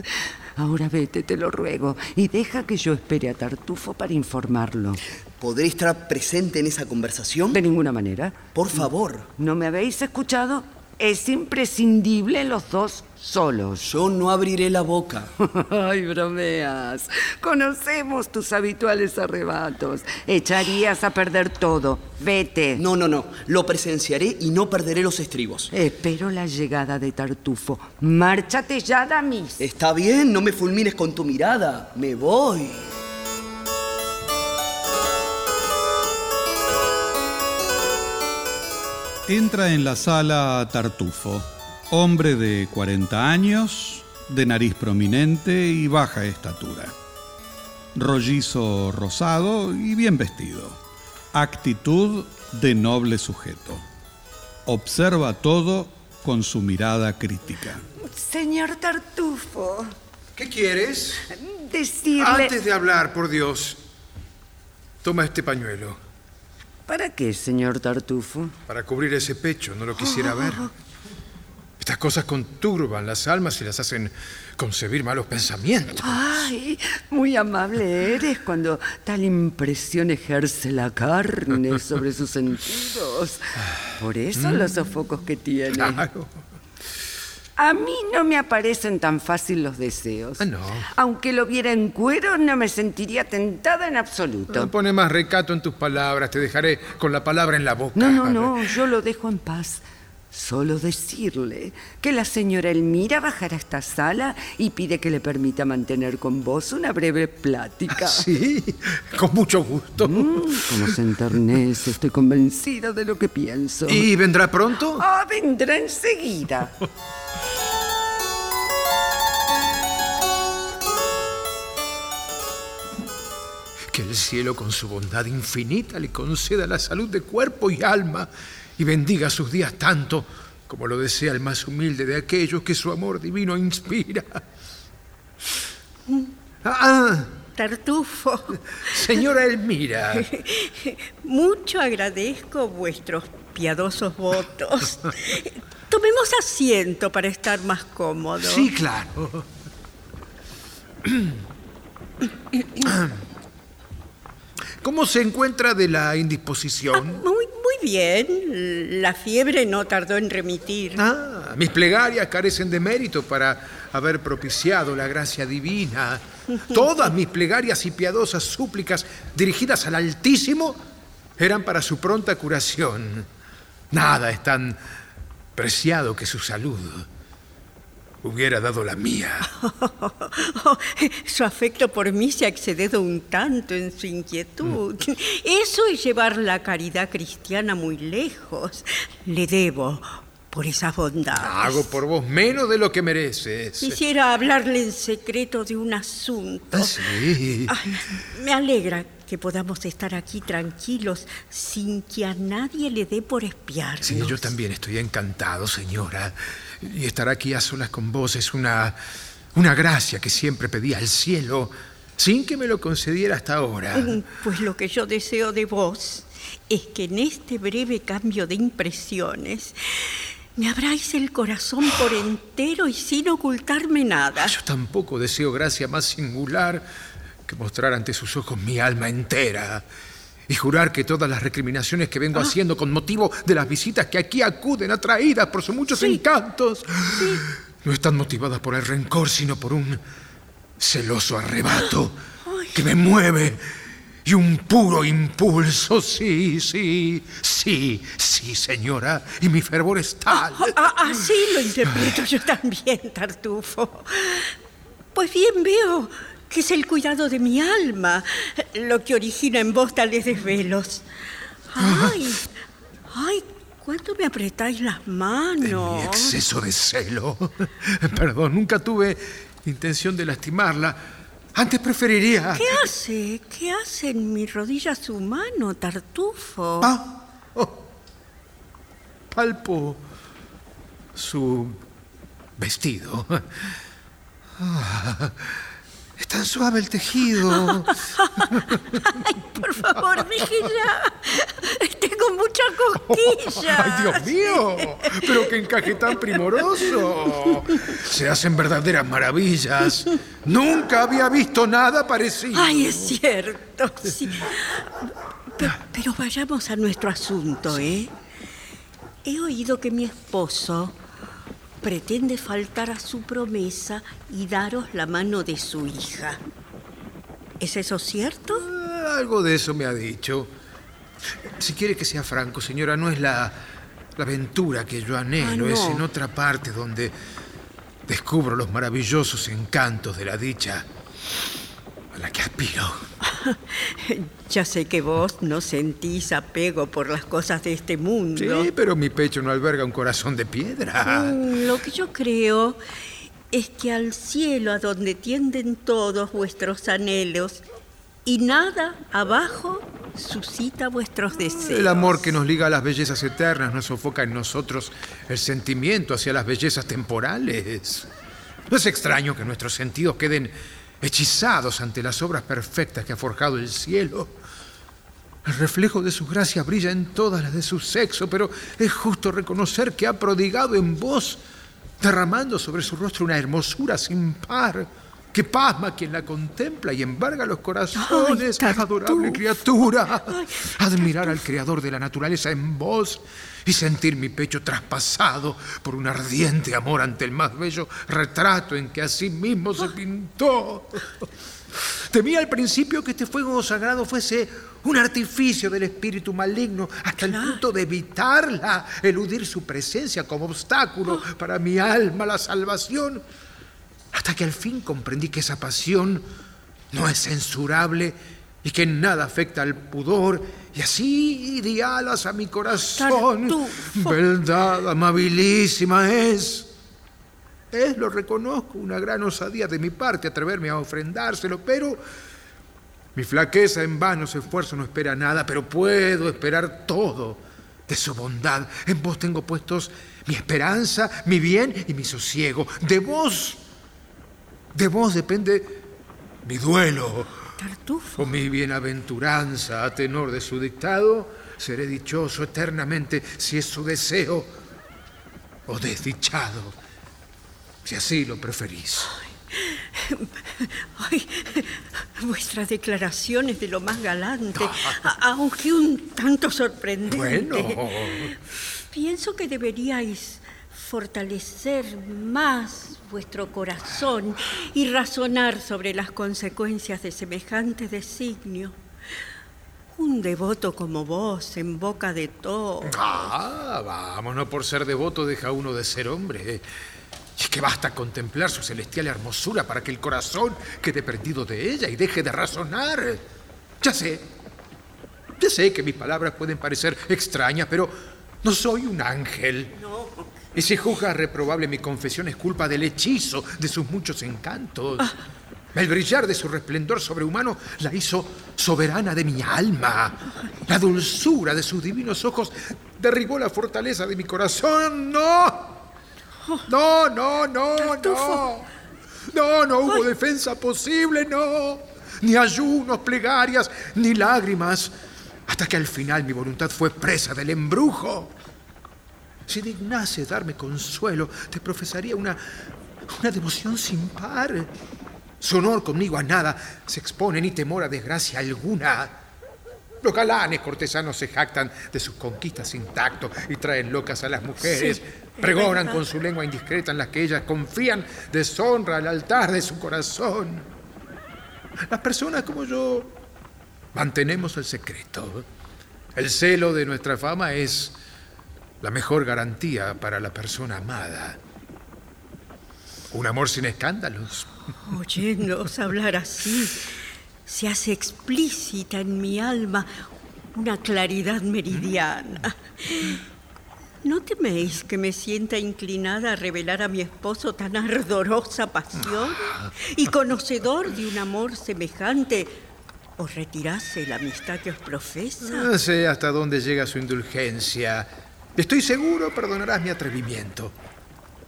[SPEAKER 7] Ahora vete, te lo ruego, y deja que yo espere a Tartufo para informarlo.
[SPEAKER 6] ¿Podré estar presente en esa conversación?
[SPEAKER 7] De ninguna manera.
[SPEAKER 6] Por favor.
[SPEAKER 7] ¿No me habéis escuchado? Es imprescindible los dos solos.
[SPEAKER 6] Yo no abriré la boca. <laughs>
[SPEAKER 7] Ay, bromeas. Conocemos tus habituales arrebatos. Echarías a perder todo. Vete.
[SPEAKER 6] No, no, no. Lo presenciaré y no perderé los estribos.
[SPEAKER 7] Espero la llegada de Tartufo. Márchate ya, Damis.
[SPEAKER 6] Está bien, no me fulmines con tu mirada. Me voy.
[SPEAKER 2] Entra en la sala Tartufo, hombre de 40 años, de nariz prominente y baja estatura. Rollizo rosado y bien vestido. Actitud de noble sujeto. Observa todo con su mirada crítica.
[SPEAKER 7] Señor Tartufo,
[SPEAKER 11] ¿Qué quieres?
[SPEAKER 7] decirle...
[SPEAKER 11] Antes de hablar, por Dios, toma este pañuelo
[SPEAKER 7] ¿Para qué, señor Tartufo?
[SPEAKER 11] para cubrir ese pecho. No lo quisiera ver. Estas cosas conturban las almas y las hacen concebir malos pensamientos.
[SPEAKER 7] Ay, muy amable eres cuando tal impresión ejerce la carne sobre sus sentidos. Por eso los sofocos que tiene.
[SPEAKER 11] Claro.
[SPEAKER 7] A mí no me aparecen tan fácil los deseos.
[SPEAKER 11] Ah, no.
[SPEAKER 7] Aunque lo viera en cuero, no me sentiría tentada en absoluto.
[SPEAKER 11] Pone más recato en tus palabras. Te dejaré con la palabra en la boca.
[SPEAKER 7] No, no, no, yo lo dejo en paz. Solo decirle que la señora Elmira bajará a esta sala y pide que le permita mantener con vos una breve plática.
[SPEAKER 11] Sí, con mucho gusto.
[SPEAKER 7] Mm, como se enternece, estoy convencida de lo que pienso.
[SPEAKER 11] ¿Y vendrá pronto?
[SPEAKER 7] Ah, vendrá enseguida.
[SPEAKER 11] Que el cielo con su bondad infinita le conceda la salud de cuerpo y alma y bendiga sus días tanto como lo desea el más humilde de aquellos que su amor divino inspira. Ah,
[SPEAKER 4] Tartufo.
[SPEAKER 11] señora Elmira. <laughs>
[SPEAKER 4] Mucho agradezco vuestros piadosos votos. Tomemos asiento para estar más cómodos.
[SPEAKER 11] Sí, claro. ¿Cómo se encuentra de la indisposición?
[SPEAKER 4] Muy bien. La fiebre no tardó en remitir.
[SPEAKER 11] Ah, mis plegarias carecen de mérito para haber propiciado la gracia divina. <laughs> Todas mis plegarias y piadosas súplicas dirigidas al Altísimo eran para su pronta curación. Nada es tan preciado que su salud. Hubiera dado la mía. <laughs>
[SPEAKER 4] Su afecto por mí se ha excedido un tanto en su inquietud. Eso es llevar la caridad cristiana muy lejos. Le debo por esa bondad.
[SPEAKER 11] Hago por vos menos de lo que mereces.
[SPEAKER 4] Quisiera hablarle en secreto de un asunto.
[SPEAKER 11] Ah, sí.
[SPEAKER 4] Ay, me alegra que podamos estar aquí tranquilos sin que a nadie le dé por espiar.
[SPEAKER 11] Sí, yo también estoy encantado, señora. Y estar aquí a solas con vos es una, una gracia que siempre pedí al cielo, sin que me lo concediera hasta ahora.
[SPEAKER 4] Pues lo que yo deseo de vos es que en este breve cambio de impresiones me abráis el corazón por entero y sin ocultarme nada.
[SPEAKER 11] Yo tampoco deseo gracia más singular que mostrar ante sus ojos mi alma entera y jurar que todas las recriminaciones que vengo haciendo con motivo de las visitas que aquí acuden atraídas por sus muchos encantos no están motivadas por el rencor, sino por un celoso arrebato que me mueve y un puro impulso. Sí, sí, sí, sí, señora. Y mi fervor es tal.
[SPEAKER 4] Ah, así lo interpreto yo también, Tartufo. Pues bien veo que es el cuidado de mi alma lo que origina en vos tales desvelos. ¡Ay! ¡Ay! ¿Cuánto me apretáis las manos?
[SPEAKER 11] Mi exceso de celo. Perdón, nunca tuve intención de lastimarla. Antes preferiría.
[SPEAKER 4] ¿Qué hace? ¿Qué hace en mi rodilla su mano, Tartufo?
[SPEAKER 11] Ah, oh. Palpo su vestido. Ah, es tan suave el tejido. <laughs>
[SPEAKER 4] Ay, por favor, déjela. Tengo muchas cosquillas.
[SPEAKER 11] ¡Ay, Dios mío! ¡Pero qué encaje tan primoroso! Se hacen verdaderas maravillas. Nunca había visto nada parecido.
[SPEAKER 4] Ay, es cierto. Sí. Pe- Pero vayamos a nuestro asunto, ¿eh? He oído que mi esposo pretende faltar a su promesa y daros la mano de su hija. ¿Es eso cierto?
[SPEAKER 11] Algo de eso me ha dicho. Si quiere que sea franco, señora, no es la, la aventura que yo anhelo,
[SPEAKER 4] Ah, no.
[SPEAKER 11] es en otra parte donde descubro los maravillosos encantos de la dicha a la que aspiro. <laughs>
[SPEAKER 4] Ya sé que vos no sentís apego por las cosas de este mundo.
[SPEAKER 11] Sí, pero mi pecho no alberga un corazón de piedra.
[SPEAKER 4] Mm, Lo que yo creo es que al cielo a donde tienden todos vuestros anhelos y nada abajo suscita vuestros deseos.
[SPEAKER 11] El amor que nos liga a las bellezas eternas no sofoca en nosotros el sentimiento hacia las bellezas temporales. No es extraño que nuestros sentidos queden hechizados ante las obras perfectas que ha forjado el cielo. El reflejo de su gracia brilla en todas las de su sexo, pero es justo reconocer que ha prodigado en vos, derramando sobre su rostro una hermosura sin par, que pasma a quien la contempla y embarga los corazones.
[SPEAKER 4] Ay,
[SPEAKER 11] adorable criatura. Admirar al creador de la naturaleza en vos y sentir mi pecho traspasado por un ardiente amor ante el más bello retrato en que a sí mismo se pintó. Temía al principio que este fuego sagrado fuese un artificio del espíritu maligno hasta el punto de evitarla, eludir su presencia como obstáculo para mi alma, la salvación. Hasta que al fin comprendí que esa pasión no es censurable y que nada afecta al pudor y así di alas a mi corazón. Verdad amabilísima es. Es, lo reconozco, una gran osadía de mi parte atreverme a ofrendárselo, pero mi flaqueza en vano se esfuerzo no espera nada, pero puedo esperar todo de su bondad. En vos tengo puestos mi esperanza, mi bien y mi sosiego. De vos, de vos depende mi duelo.
[SPEAKER 4] Tartufo.
[SPEAKER 11] O mi bienaventuranza a tenor de su dictado. Seré dichoso eternamente si es su deseo o desdichado si así lo preferís.
[SPEAKER 4] Ay, vuestra declaración es de lo más galante, aunque un tanto sorprendente.
[SPEAKER 11] Bueno.
[SPEAKER 4] Pienso que deberíais fortalecer más vuestro corazón y razonar sobre las consecuencias de semejante designio. Un devoto como vos en boca de todo.
[SPEAKER 11] Ah, vamos, no por ser devoto deja uno de ser hombre. Y es que basta contemplar su celestial hermosura para que el corazón quede perdido de ella y deje de razonar. Ya sé, ya sé que mis palabras pueden parecer extrañas, pero no soy un ángel.
[SPEAKER 4] No.
[SPEAKER 11] Y si juzga reprobable mi confesión es culpa del hechizo de sus muchos encantos.
[SPEAKER 4] Ah.
[SPEAKER 11] El brillar de su resplendor sobrehumano la hizo soberana de mi alma. La dulzura de sus divinos ojos derribó la fortaleza de mi corazón. ¡No! No, no, no, no. No, no hubo defensa posible, no. Ni ayunos, plegarias, ni lágrimas. Hasta que al final mi voluntad fue presa del embrujo. Si dignase darme consuelo, te profesaría una, una devoción sin par. Su honor conmigo a nada se expone ni temor a desgracia alguna. Los galanes cortesanos se jactan de sus conquistas intactos y traen locas a las mujeres. Pregonan con su lengua indiscreta en la que ellas confían deshonra al altar de su corazón. Las personas como yo mantenemos el secreto. El celo de nuestra fama es la mejor garantía para la persona amada. Un amor sin escándalos.
[SPEAKER 4] Oyéndoos hablar así, se hace explícita en mi alma una claridad meridiana. ¿No teméis que me sienta inclinada a revelar a mi esposo tan ardorosa pasión? Y conocedor de un amor semejante, ¿os retirase la amistad que os profesa?
[SPEAKER 11] No sé hasta dónde llega su indulgencia. Estoy seguro perdonarás mi atrevimiento.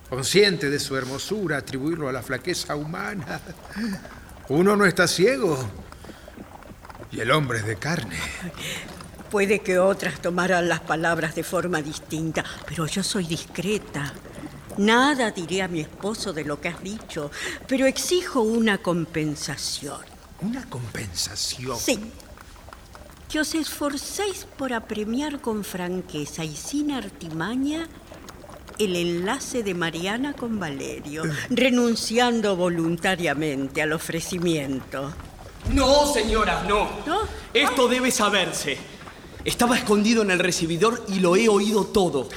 [SPEAKER 11] Consciente de su hermosura, atribuirlo a la flaqueza humana. Uno no está ciego. Y el hombre es de carne.
[SPEAKER 4] Puede que otras tomaran las palabras de forma distinta, pero yo soy discreta. Nada diré a mi esposo de lo que has dicho, pero exijo una compensación.
[SPEAKER 11] ¿Una compensación?
[SPEAKER 4] Sí. Que os esforcéis por apremiar con franqueza y sin artimaña el enlace de Mariana con Valerio, renunciando voluntariamente al ofrecimiento.
[SPEAKER 6] No, señora, no.
[SPEAKER 4] ¿No?
[SPEAKER 6] Esto debe saberse. Estaba escondido en el recibidor y lo he oído todo.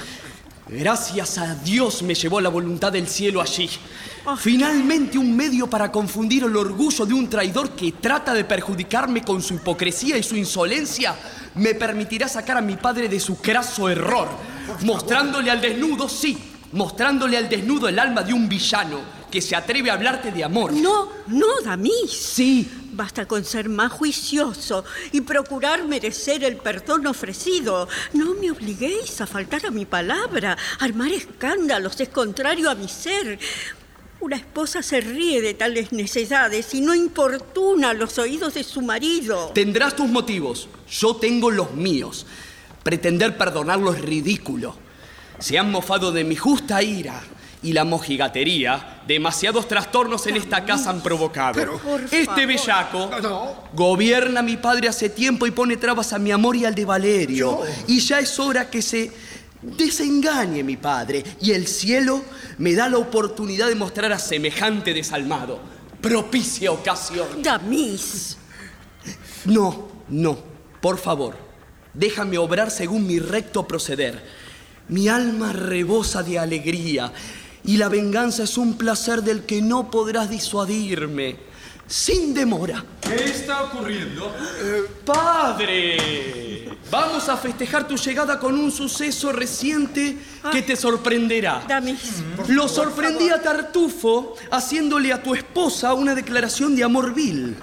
[SPEAKER 6] Gracias a Dios me llevó la voluntad del cielo allí. Finalmente un medio para confundir el orgullo de un traidor que trata de perjudicarme con su hipocresía y su insolencia me permitirá sacar a mi padre de su craso error, mostrándole al desnudo, sí, mostrándole al desnudo el alma de un villano que se atreve a hablarte de amor.
[SPEAKER 4] No, no, Damis.
[SPEAKER 6] Sí,
[SPEAKER 4] Basta con ser más juicioso y procurar merecer el perdón ofrecido. No me obliguéis a faltar a mi palabra. Armar escándalos es contrario a mi ser. Una esposa se ríe de tales necesidades y no importuna los oídos de su marido.
[SPEAKER 6] Tendrás tus motivos, yo tengo los míos. Pretender perdonarlo es ridículo. Se han mofado de mi justa ira y la mojigatería, demasiados trastornos en esta casa han provocado. este bellaco
[SPEAKER 11] No, no.
[SPEAKER 6] gobierna a mi padre hace tiempo y pone trabas a mi amor y al de Valerio. Y ya es hora que se desengañe mi padre y el cielo me da la oportunidad de mostrar a semejante desalmado. Propicia ocasión.
[SPEAKER 4] Damis.
[SPEAKER 6] No, no. Por favor, déjame obrar según mi recto proceder. Mi alma rebosa de alegría y la venganza es un placer del que no podrás disuadirme sin demora.
[SPEAKER 8] ¿Qué está ocurriendo?
[SPEAKER 6] Eh, padre, vamos a festejar tu llegada con un suceso reciente que te sorprenderá.
[SPEAKER 4] Damis.
[SPEAKER 6] Lo sorprendí a Tartufo haciéndole a tu esposa una declaración de amor vil.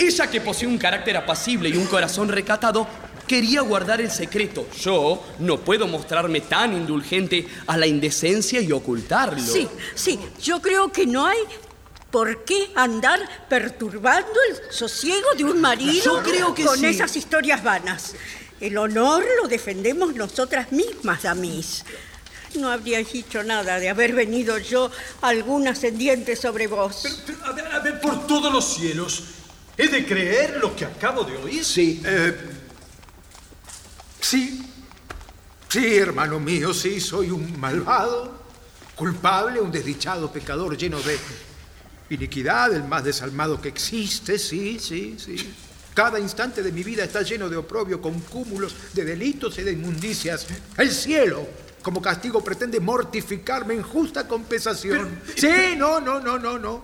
[SPEAKER 6] Ella que posee un carácter apacible y un corazón recatado, quería guardar el secreto. Yo no puedo mostrarme tan indulgente a la indecencia y ocultarlo.
[SPEAKER 4] Sí, sí, yo creo que no hay ¿Por qué andar perturbando el sosiego de un marido con esas historias vanas? El honor lo defendemos nosotras mismas, Damis. No habríais dicho nada de haber venido yo algún ascendiente sobre vos.
[SPEAKER 8] a, ver, a ver, por todos los cielos, ¿he de creer lo que acabo de oír?
[SPEAKER 11] Sí. Eh, sí. Sí, hermano mío, sí, soy un malvado, culpable, un desdichado pecador lleno de Iniquidad, el más desalmado que existe, sí, sí, sí. Cada instante de mi vida está lleno de oprobio con cúmulos de delitos y de inmundicias. El cielo, como castigo, pretende mortificarme en justa compensación. sí, no, no, no, no, no.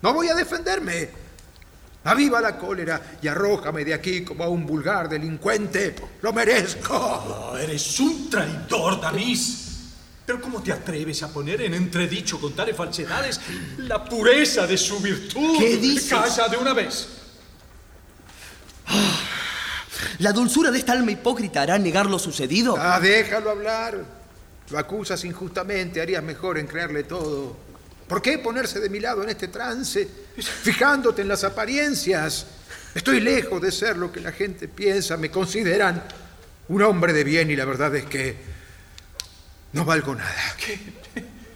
[SPEAKER 11] No voy a defenderme. Aviva la cólera y arrójame de aquí como a un vulgar delincuente. Lo merezco.
[SPEAKER 8] Oh, eres un traidor, Damis. Pero ¿cómo te atreves a poner en entredicho con tales falsedades la pureza de su virtud?
[SPEAKER 6] ¿Qué dices?
[SPEAKER 8] Calla de una vez.
[SPEAKER 6] Ah, ¿La dulzura de esta alma hipócrita hará negar lo sucedido?
[SPEAKER 11] Ah, déjalo hablar. Lo acusas injustamente, harías mejor en creerle todo. ¿Por qué ponerse de mi lado en este trance, fijándote en las apariencias? Estoy lejos de ser lo que la gente piensa, me consideran un hombre de bien y la verdad es que no valgo nada.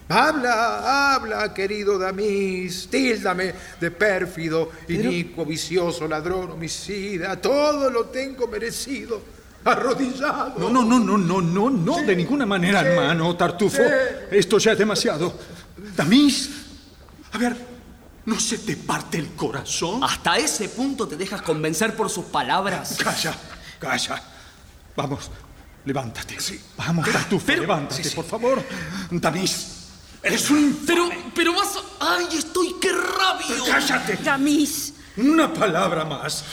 [SPEAKER 11] Habla, habla, querido Damis, tíldame de pérfido, inicuo, vicioso, ladrón, homicida, todo lo tengo merecido, arrodillado.
[SPEAKER 8] No, no, no, no, no, no, no, de ninguna manera, hermano Tartufo. Esto ya es demasiado. Damis, a ver, ¿no se te parte el corazón?
[SPEAKER 6] ¿Hasta ese punto te dejas convencer por sus palabras?
[SPEAKER 8] Calla, calla. Vamos, Levántate. Sí. Vamos, Tartufo, levántate, por favor. Damis, eres un
[SPEAKER 6] Pero, pero vas a... ¡Ay, estoy que rabio!
[SPEAKER 8] ¡Cállate!
[SPEAKER 4] Damis.
[SPEAKER 8] Una palabra más.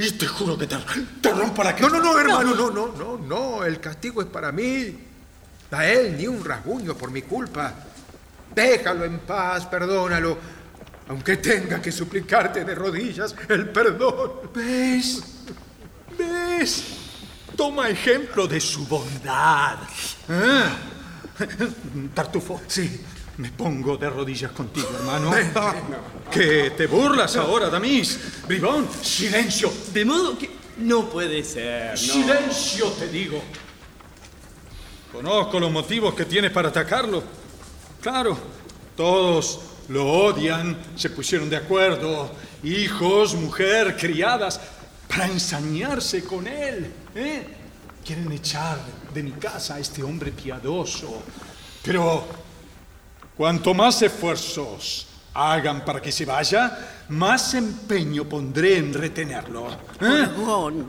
[SPEAKER 8] Y te juro que te, te rompo la
[SPEAKER 11] No, no, no, hermano, no, no, no, no. El castigo es para mí. A él ni un rasguño por mi culpa. Déjalo en paz, perdónalo. Aunque tenga que suplicarte de rodillas el perdón.
[SPEAKER 8] ¿Ves? ¿Ves? Toma ejemplo de su bondad. ¿Eh? Tartufo. Sí. Me pongo de rodillas contigo, hermano. ¿Que te burlas ahora, Damis? Bribón, silencio.
[SPEAKER 6] De modo que no puede ser.
[SPEAKER 8] Silencio, te digo. Conozco los motivos que tienes para atacarlo. Claro, todos lo odian, se pusieron de acuerdo. Hijos, mujer, criadas para ensañarse con él. ¿eh? Quieren echar de mi casa a este hombre piadoso. Pero cuanto más esfuerzos hagan para que se vaya, más empeño pondré en retenerlo. ¿eh?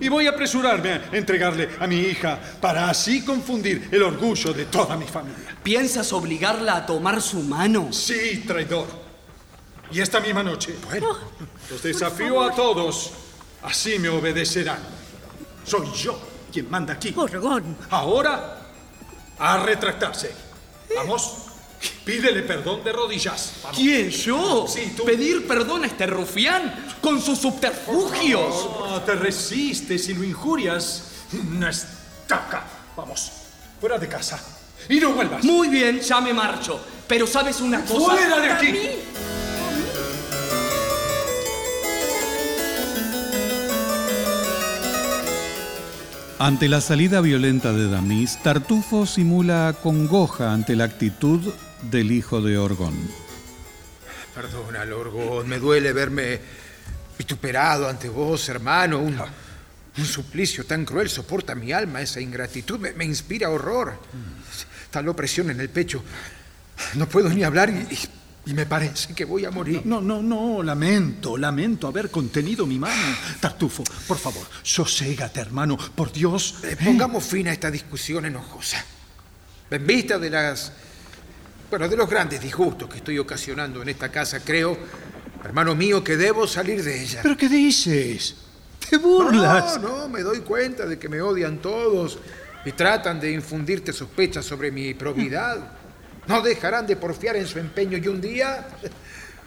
[SPEAKER 8] Y voy a apresurarme a entregarle a mi hija para así confundir el orgullo de toda mi familia.
[SPEAKER 6] ¿Piensas obligarla a tomar su mano?
[SPEAKER 8] Sí, traidor. Y esta misma noche. Bueno, los desafío a todos Así me obedecerán. Soy yo quien manda aquí.
[SPEAKER 4] Orgón.
[SPEAKER 8] Ahora, a retractarse. Vamos. Pídele perdón de rodillas.
[SPEAKER 6] ¿Quién? ¿Yo?
[SPEAKER 8] Sí, tú.
[SPEAKER 6] ¿Pedir perdón a este rufián con sus subterfugios?
[SPEAKER 8] No, te resistes y lo injurias. Una estaca. Vamos, fuera de casa. Y no vuelvas.
[SPEAKER 6] Muy bien, ya me marcho. Pero ¿sabes una cosa?
[SPEAKER 8] ¡Fuera de aquí!
[SPEAKER 2] Ante la salida violenta de Damis, Tartufo simula congoja ante la actitud del hijo de Orgón.
[SPEAKER 11] Perdona, Orgón, me duele verme vituperado ante vos, hermano. Un, suplicio tan cruel soporta mi alma, esa ingratitud me, inspira horror. Tal opresión en el pecho. No puedo ni hablar y, Y me parece que voy a morir.
[SPEAKER 8] No, no, no, lamento, lamento haber contenido mi mano. Tartufo, por favor, soségate, hermano, por Dios.
[SPEAKER 11] Eh, pongamos fin a esta discusión enojosa. En vista de las. Bueno, de los grandes disgustos que estoy ocasionando en esta casa, creo, hermano mío, que debo salir de ella.
[SPEAKER 8] ¿Pero qué dices? ¿Te burlas?
[SPEAKER 11] No, no, me doy cuenta de que me odian todos y tratan de infundirte sospechas sobre mi probidad. No dejarán de porfiar en su empeño y un día,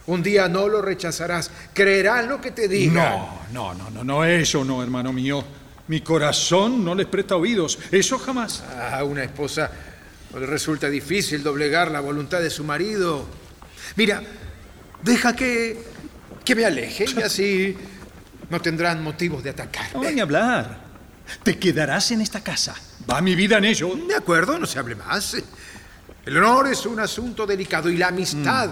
[SPEAKER 11] un día no lo rechazarás. Creerán lo que te diga.
[SPEAKER 8] No, no, no, no, no, eso no, hermano mío. Mi corazón no les presta oídos, eso jamás.
[SPEAKER 11] A una esposa no le resulta difícil doblegar la voluntad de su marido. Mira, deja que, que me aleje y así no tendrán motivos de atacar.
[SPEAKER 8] No, ni hablar. Te quedarás en esta casa. Va mi vida en ello.
[SPEAKER 11] De acuerdo, no se hable más. El honor es un asunto delicado y la amistad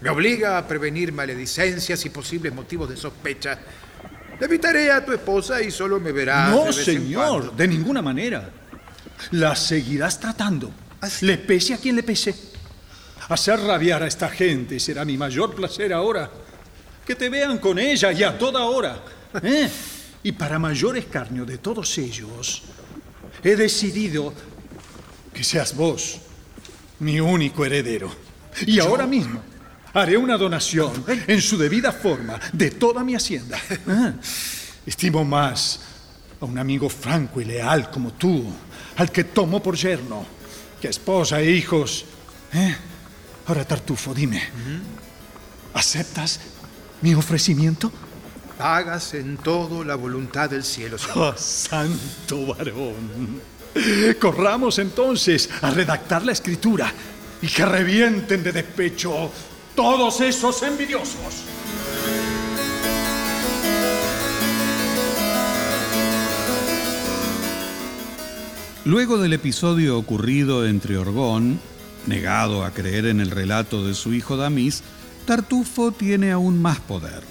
[SPEAKER 11] me obliga a prevenir maledicencias y posibles motivos de sospecha. Evitaré a tu esposa y solo me verás.
[SPEAKER 8] No,
[SPEAKER 11] de
[SPEAKER 8] señor, de ninguna manera. La seguirás tratando.
[SPEAKER 11] ¿Ah,
[SPEAKER 8] Le pese a quien le pese. Hacer rabiar a esta gente será mi mayor placer ahora. Que te vean con ella y a toda hora. ¿eh? Y para mayor escarnio de todos ellos, he decidido que seas vos mi único heredero. Y ahora mismo haré una donación en su debida forma de toda mi hacienda. Ah, Estimo más a un amigo franco y leal como tú, al que tomo por yerno, que esposa e hijos. ¿eh? Ahora, Tartufo, dime, ¿aceptas mi ofrecimiento?
[SPEAKER 11] Hagas en todo la voluntad del cielo. señor.
[SPEAKER 8] Oh, santo varón. Corramos entonces a redactar la escritura y que revienten de despecho todos esos envidiosos.
[SPEAKER 2] Luego del episodio ocurrido entre Orgón, negado a creer en el relato de su hijo Damis, Tartufo tiene aún más poder.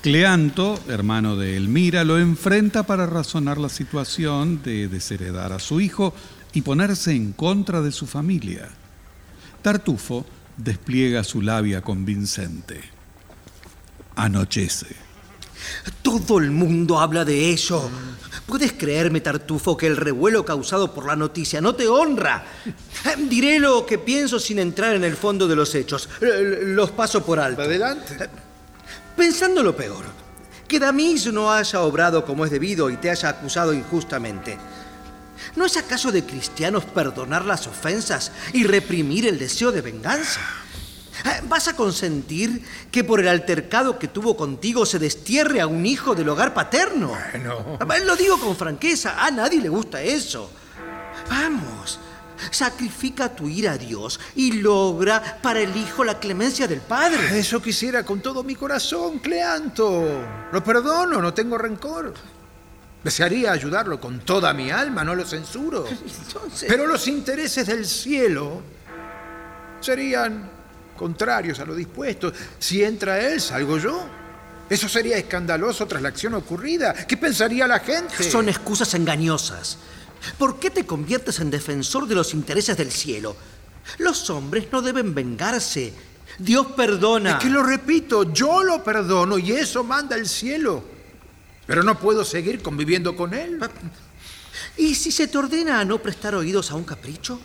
[SPEAKER 2] Cleanto, hermano de Elmira, lo enfrenta para razonar la situación de desheredar a su hijo y ponerse en contra de su familia. Tartufo despliega su labia convincente. Anochece.
[SPEAKER 5] Todo el mundo habla de eso. ¿Puedes creerme, Tartufo, que el revuelo causado por la noticia no te honra? Diré lo que pienso sin entrar en el fondo de los hechos. Eh, Los paso por alto.
[SPEAKER 11] Adelante.
[SPEAKER 5] Pensando lo peor, que Damis no haya obrado como es debido y te haya acusado injustamente. ¿No es acaso de cristianos perdonar las ofensas y reprimir el deseo de venganza? Eh, ¿Vas a consentir que por el altercado que tuvo contigo se destierre a un hijo del hogar paterno?
[SPEAKER 11] Bueno.
[SPEAKER 5] Lo digo con franqueza, a nadie le gusta eso. Vamos, sacrifica tu ira a Dios y logra para el hijo la clemencia del Padre.
[SPEAKER 11] Eso quisiera con todo mi corazón, Cleanto. Lo perdono, no tengo rencor. Desearía ayudarlo con toda mi alma, no lo censuro. <laughs>
[SPEAKER 5] Entonces-
[SPEAKER 11] Pero los intereses del cielo serían contrarios a lo dispuesto. Si entra él, salgo yo. Eso sería escandaloso tras la acción ocurrida. ¿Qué pensaría la gente?
[SPEAKER 5] Son excusas engañosas. ¿Por qué te conviertes en defensor de los intereses del cielo? Los hombres no deben vengarse. Dios perdona.
[SPEAKER 11] Es que lo repito, yo lo perdono y eso manda el cielo. Pero no puedo seguir conviviendo con él.
[SPEAKER 5] ¿Y si se te ordena a no prestar oídos a un capricho?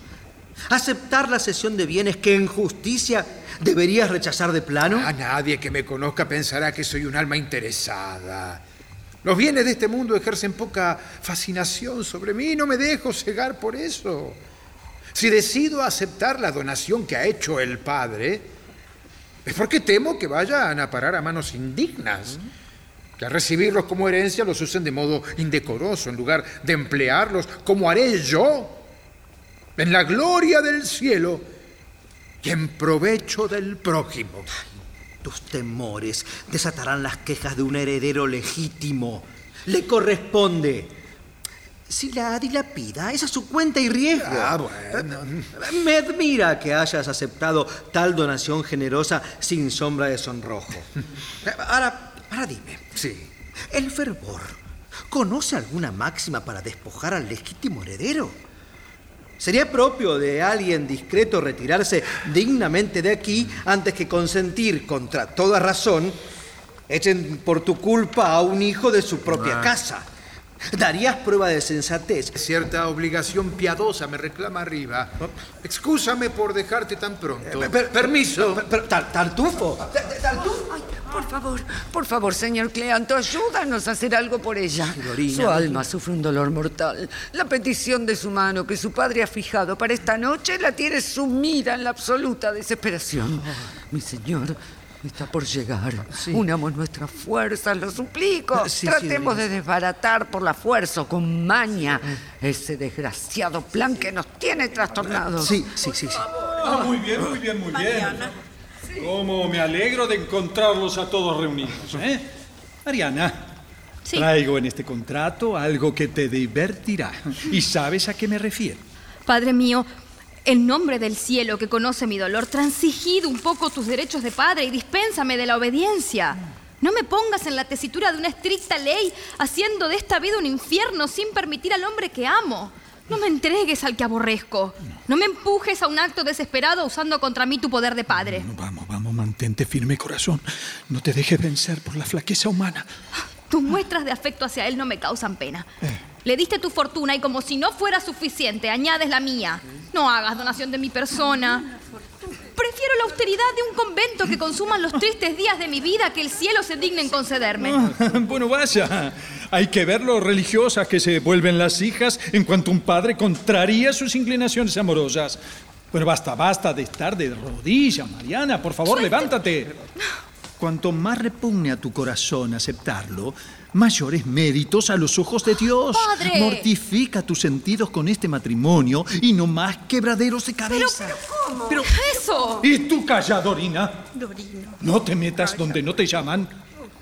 [SPEAKER 5] ¿Aceptar la cesión de bienes que en justicia deberías rechazar de plano?
[SPEAKER 11] A nadie que me conozca pensará que soy un alma interesada. Los bienes de este mundo ejercen poca fascinación sobre mí. No me dejo cegar por eso. Si decido aceptar la donación que ha hecho el Padre, es porque temo que vayan a parar a manos indignas. Que al recibirlos como herencia los usen de modo indecoroso en lugar de emplearlos como haré yo en la gloria del cielo y en provecho del prójimo.
[SPEAKER 5] Tus temores desatarán las quejas de un heredero legítimo. Le corresponde. Si la dilapida, es a su cuenta y riesgo.
[SPEAKER 11] Ah, bueno.
[SPEAKER 5] Me admira que hayas aceptado tal donación generosa sin sombra de sonrojo. <laughs> Ahora, ahora dime.
[SPEAKER 11] Sí.
[SPEAKER 5] ¿El fervor conoce alguna máxima para despojar al legítimo heredero? Sería propio de alguien discreto retirarse dignamente de aquí antes que consentir, contra toda razón, echen por tu culpa a un hijo de su propia
[SPEAKER 11] Ah.
[SPEAKER 5] casa. Darías prueba de sensatez.
[SPEAKER 11] Cierta obligación piadosa me reclama arriba. Excúsame por dejarte tan pronto.
[SPEAKER 5] Eh, per-
[SPEAKER 11] Permiso.
[SPEAKER 5] per- per- tar- tartufo.
[SPEAKER 7] Ay, por favor, por favor, señor Cleanto, ayúdanos a hacer algo por ella. Su alma sufre un dolor mortal. La petición de su mano que su padre ha fijado para esta noche la tiene sumida en la absoluta desesperación. Mi señor, está por llegar. Unamos nuestras fuerzas, lo suplico.
[SPEAKER 5] Sí, sí,
[SPEAKER 7] Tratemos de desbaratar por la fuerza o con maña ese desgraciado plan que nos tiene trastornados.
[SPEAKER 5] Sí, sí, sí, sí.
[SPEAKER 12] Ah, muy bien, muy bien, muy bien. Cómo me alegro de encontrarlos a todos reunidos, ¿eh?
[SPEAKER 8] Mariana,
[SPEAKER 9] Sí.
[SPEAKER 8] traigo en este contrato algo que te divertirá. ¿Y sabes a qué me refiero?
[SPEAKER 9] Padre mío, en nombre del cielo que conoce mi dolor, transigid un poco tus derechos de padre y dispénsame de la obediencia. No me pongas en la tesitura de una estricta ley, haciendo de esta vida un infierno sin permitir al hombre que amo. No me entregues al que aborrezco. No me empujes a un acto desesperado usando contra mí tu poder de padre.
[SPEAKER 8] Vamos, vamos, mantente firme, corazón. No te dejes vencer por la flaqueza humana.
[SPEAKER 9] Tus muestras de afecto hacia él no me causan pena. Le diste tu fortuna y como si no fuera suficiente, añades la mía. No hagas donación de mi persona. Prefiero la austeridad de un convento que consuman los tristes días de mi vida que el cielo se digne en concederme.
[SPEAKER 8] bueno, vaya. Hay que ver lo religiosas que se vuelven las hijas en cuanto un padre contraría sus inclinaciones amorosas. Bueno, basta, basta de estar de rodillas, Mariana. Por favor, levántate. Cuanto más repugne a tu corazón aceptarlo, mayores méritos a los ojos de Dios.
[SPEAKER 9] ¡Padre!
[SPEAKER 8] Mortifica tus sentidos con este matrimonio y no más quebraderos de cabeza.
[SPEAKER 9] Pero, eso.
[SPEAKER 8] ¿Y tú calla, Dorina?
[SPEAKER 4] Dorina.
[SPEAKER 8] No te metas donde no te llaman.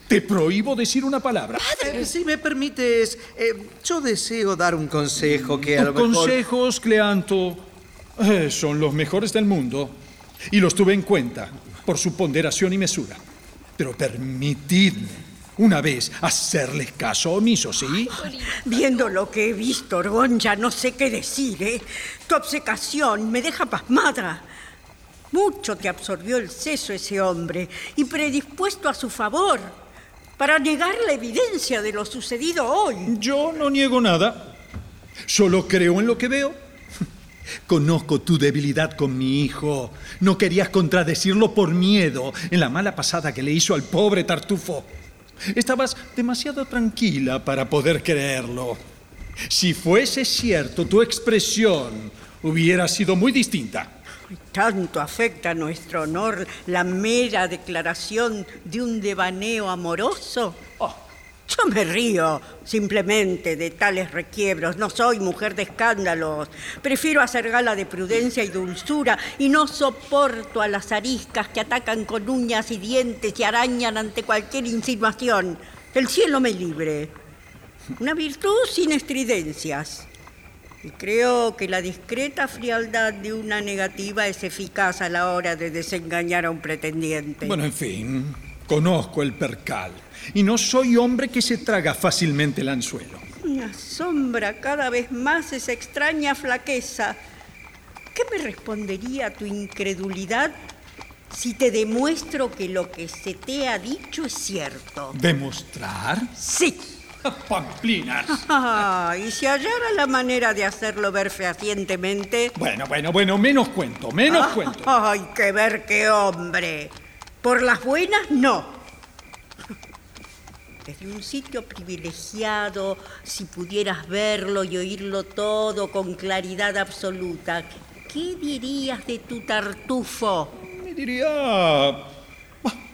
[SPEAKER 8] Te prohíbo decir una palabra.
[SPEAKER 5] Eh, si me permites, eh, yo deseo dar un consejo que a
[SPEAKER 8] Tus
[SPEAKER 5] lo mejor...
[SPEAKER 8] consejos, Cleanto, eh, son los mejores del mundo. Y los tuve en cuenta por su ponderación y mesura. Pero permitidme, una vez, hacerles caso omiso, ¿sí?
[SPEAKER 4] Viendo lo que he visto, Orgón, ya no sé qué decir, ¿eh? Tu obcecación me deja pasmada. Mucho te absorbió el seso ese hombre y predispuesto a su favor para negar la evidencia de lo sucedido hoy.
[SPEAKER 8] Yo no niego nada. Solo creo en lo que veo. Conozco tu debilidad con mi hijo. No querías contradecirlo por miedo en la mala pasada que le hizo al pobre Tartufo. Estabas demasiado tranquila para poder creerlo. Si fuese cierto, tu expresión hubiera sido muy distinta.
[SPEAKER 4] Tanto afecta a nuestro honor la mera declaración de un devaneo amoroso. Yo me río simplemente de tales requiebros. No soy mujer de escándalos. Prefiero hacer gala de prudencia y dulzura y no soporto a las ariscas que atacan con uñas y dientes y arañan ante cualquier insinuación. El cielo me libre. Una virtud sin estridencias. Y creo que la discreta frialdad de una negativa es eficaz a la hora de desengañar a un pretendiente.
[SPEAKER 8] Bueno, en fin, conozco el percal. Y no soy hombre que se traga fácilmente el anzuelo.
[SPEAKER 4] Me asombra cada vez más esa extraña flaqueza. ¿Qué me respondería a tu incredulidad si te demuestro que lo que se te ha dicho es cierto?
[SPEAKER 8] ¿Demostrar?
[SPEAKER 4] Sí. <laughs>
[SPEAKER 8] Pamplinas.
[SPEAKER 4] Ah, y si hallara la manera de hacerlo ver fehacientemente.
[SPEAKER 8] Bueno, bueno, bueno, menos cuento, menos
[SPEAKER 4] Ah,
[SPEAKER 8] cuento.
[SPEAKER 4] Ay, que ver qué hombre. Por las buenas, no. Desde un sitio privilegiado, si pudieras verlo y oírlo todo con claridad absoluta, ¿qué dirías de tu tartufo?
[SPEAKER 8] Me diría...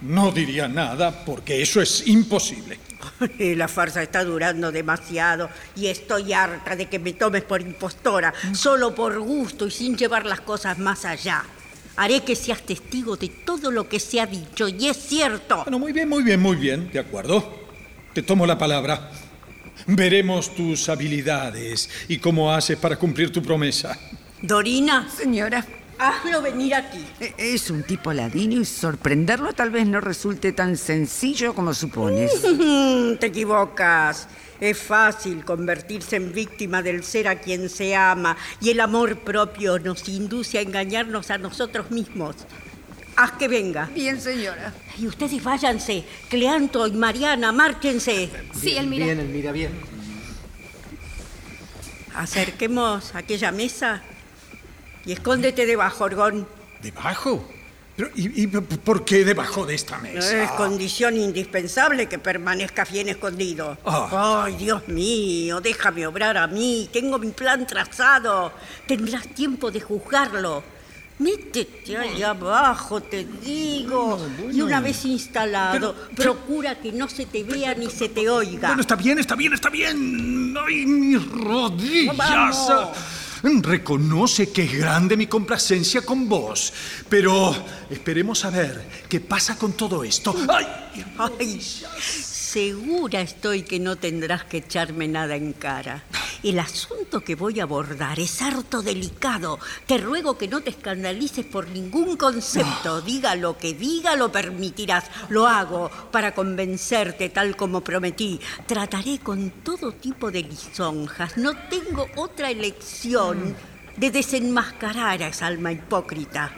[SPEAKER 8] No diría nada porque eso es imposible. <laughs>
[SPEAKER 4] La farsa está durando demasiado y estoy harta de que me tomes por impostora, solo por gusto y sin llevar las cosas más allá. Haré que seas testigo de todo lo que se ha dicho y es cierto.
[SPEAKER 8] Bueno, muy bien, muy bien, muy bien, de acuerdo. Te tomo la palabra. Veremos tus habilidades y cómo haces para cumplir tu promesa.
[SPEAKER 4] Dorina,
[SPEAKER 7] Señora,
[SPEAKER 4] Hazlo venir aquí.
[SPEAKER 7] E- Es un tipo ladino y sorprenderlo tal vez no resulte tan sencillo como supones.
[SPEAKER 4] Te equivocas. Es fácil convertirse en víctima del ser a quien se ama y el amor propio nos induce a engañarnos a nosotros mismos. Haz que venga.
[SPEAKER 7] Bien, señora.
[SPEAKER 4] Y ustedes váyanse. Cleanto y Mariana, márchense.
[SPEAKER 9] Sí, Elmira.
[SPEAKER 5] Bien, Elmira, bien.
[SPEAKER 4] Acerquemos aquella mesa y escóndete debajo, Orgón.
[SPEAKER 13] ¿Debajo? Pero, ¿y, y por qué debajo de esta mesa?
[SPEAKER 4] Es condición indispensable que permanezcas bien escondido.
[SPEAKER 13] Ah.
[SPEAKER 4] Ay, Dios mío, déjame obrar a mí. Tengo mi plan trazado. Tendrás tiempo de juzgarlo. Métete ahí abajo, te digo. Y una vez instalado, procura que no se te vea ni se te oiga.
[SPEAKER 13] Bueno, está bien, está bien, está bien. ¡Ay, mis rodillas!
[SPEAKER 4] Vamos.
[SPEAKER 13] Reconoce que es grande mi complacencia con vos. Pero esperemos a ver qué pasa con todo esto. ¡Ay!
[SPEAKER 4] Ay, segura estoy que no tendrás que echarme nada en cara. El asunto que voy a abordar es harto delicado. Te ruego que no te escandalices por ningún concepto. Diga lo que diga, lo permitirás. Lo hago para convencerte tal como prometí. Trataré con todo tipo de lisonjas. No tengo otra elección de desenmascarar a esa alma hipócrita.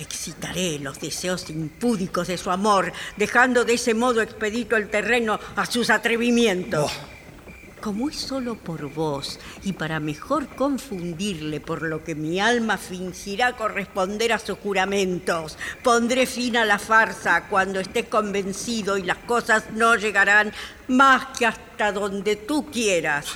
[SPEAKER 4] Excitaré los deseos impúdicos de su amor, dejando de ese modo expedito el terreno a sus atrevimientos. Como es solo por vos y para mejor confundirle por lo que mi alma fingirá corresponder a sus juramentos, pondré fin a la farsa cuando estés convencido y las cosas no llegarán más que hasta donde tú quieras.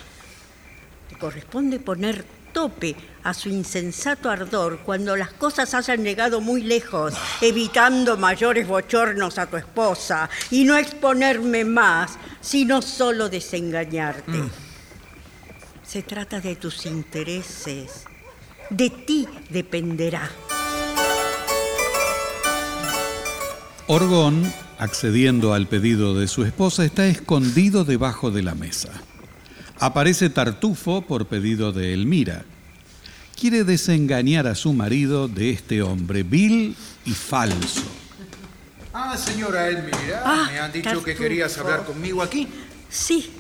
[SPEAKER 4] Te corresponde poner tope a su insensato ardor cuando las cosas hayan llegado muy lejos, evitando mayores bochornos a tu esposa y no exponerme más, sino solo desengañarte. Se trata de tus intereses. De ti dependerá.
[SPEAKER 2] Orgón, accediendo al pedido de su esposa, está escondido debajo de la mesa. Aparece Tartufo por pedido de Elmira. Quiere desengañar a su marido de este hombre vil y falso.
[SPEAKER 11] Ah, señora Elmira,
[SPEAKER 4] Ah,
[SPEAKER 11] me han dicho que querías hablar conmigo aquí.
[SPEAKER 4] Sí.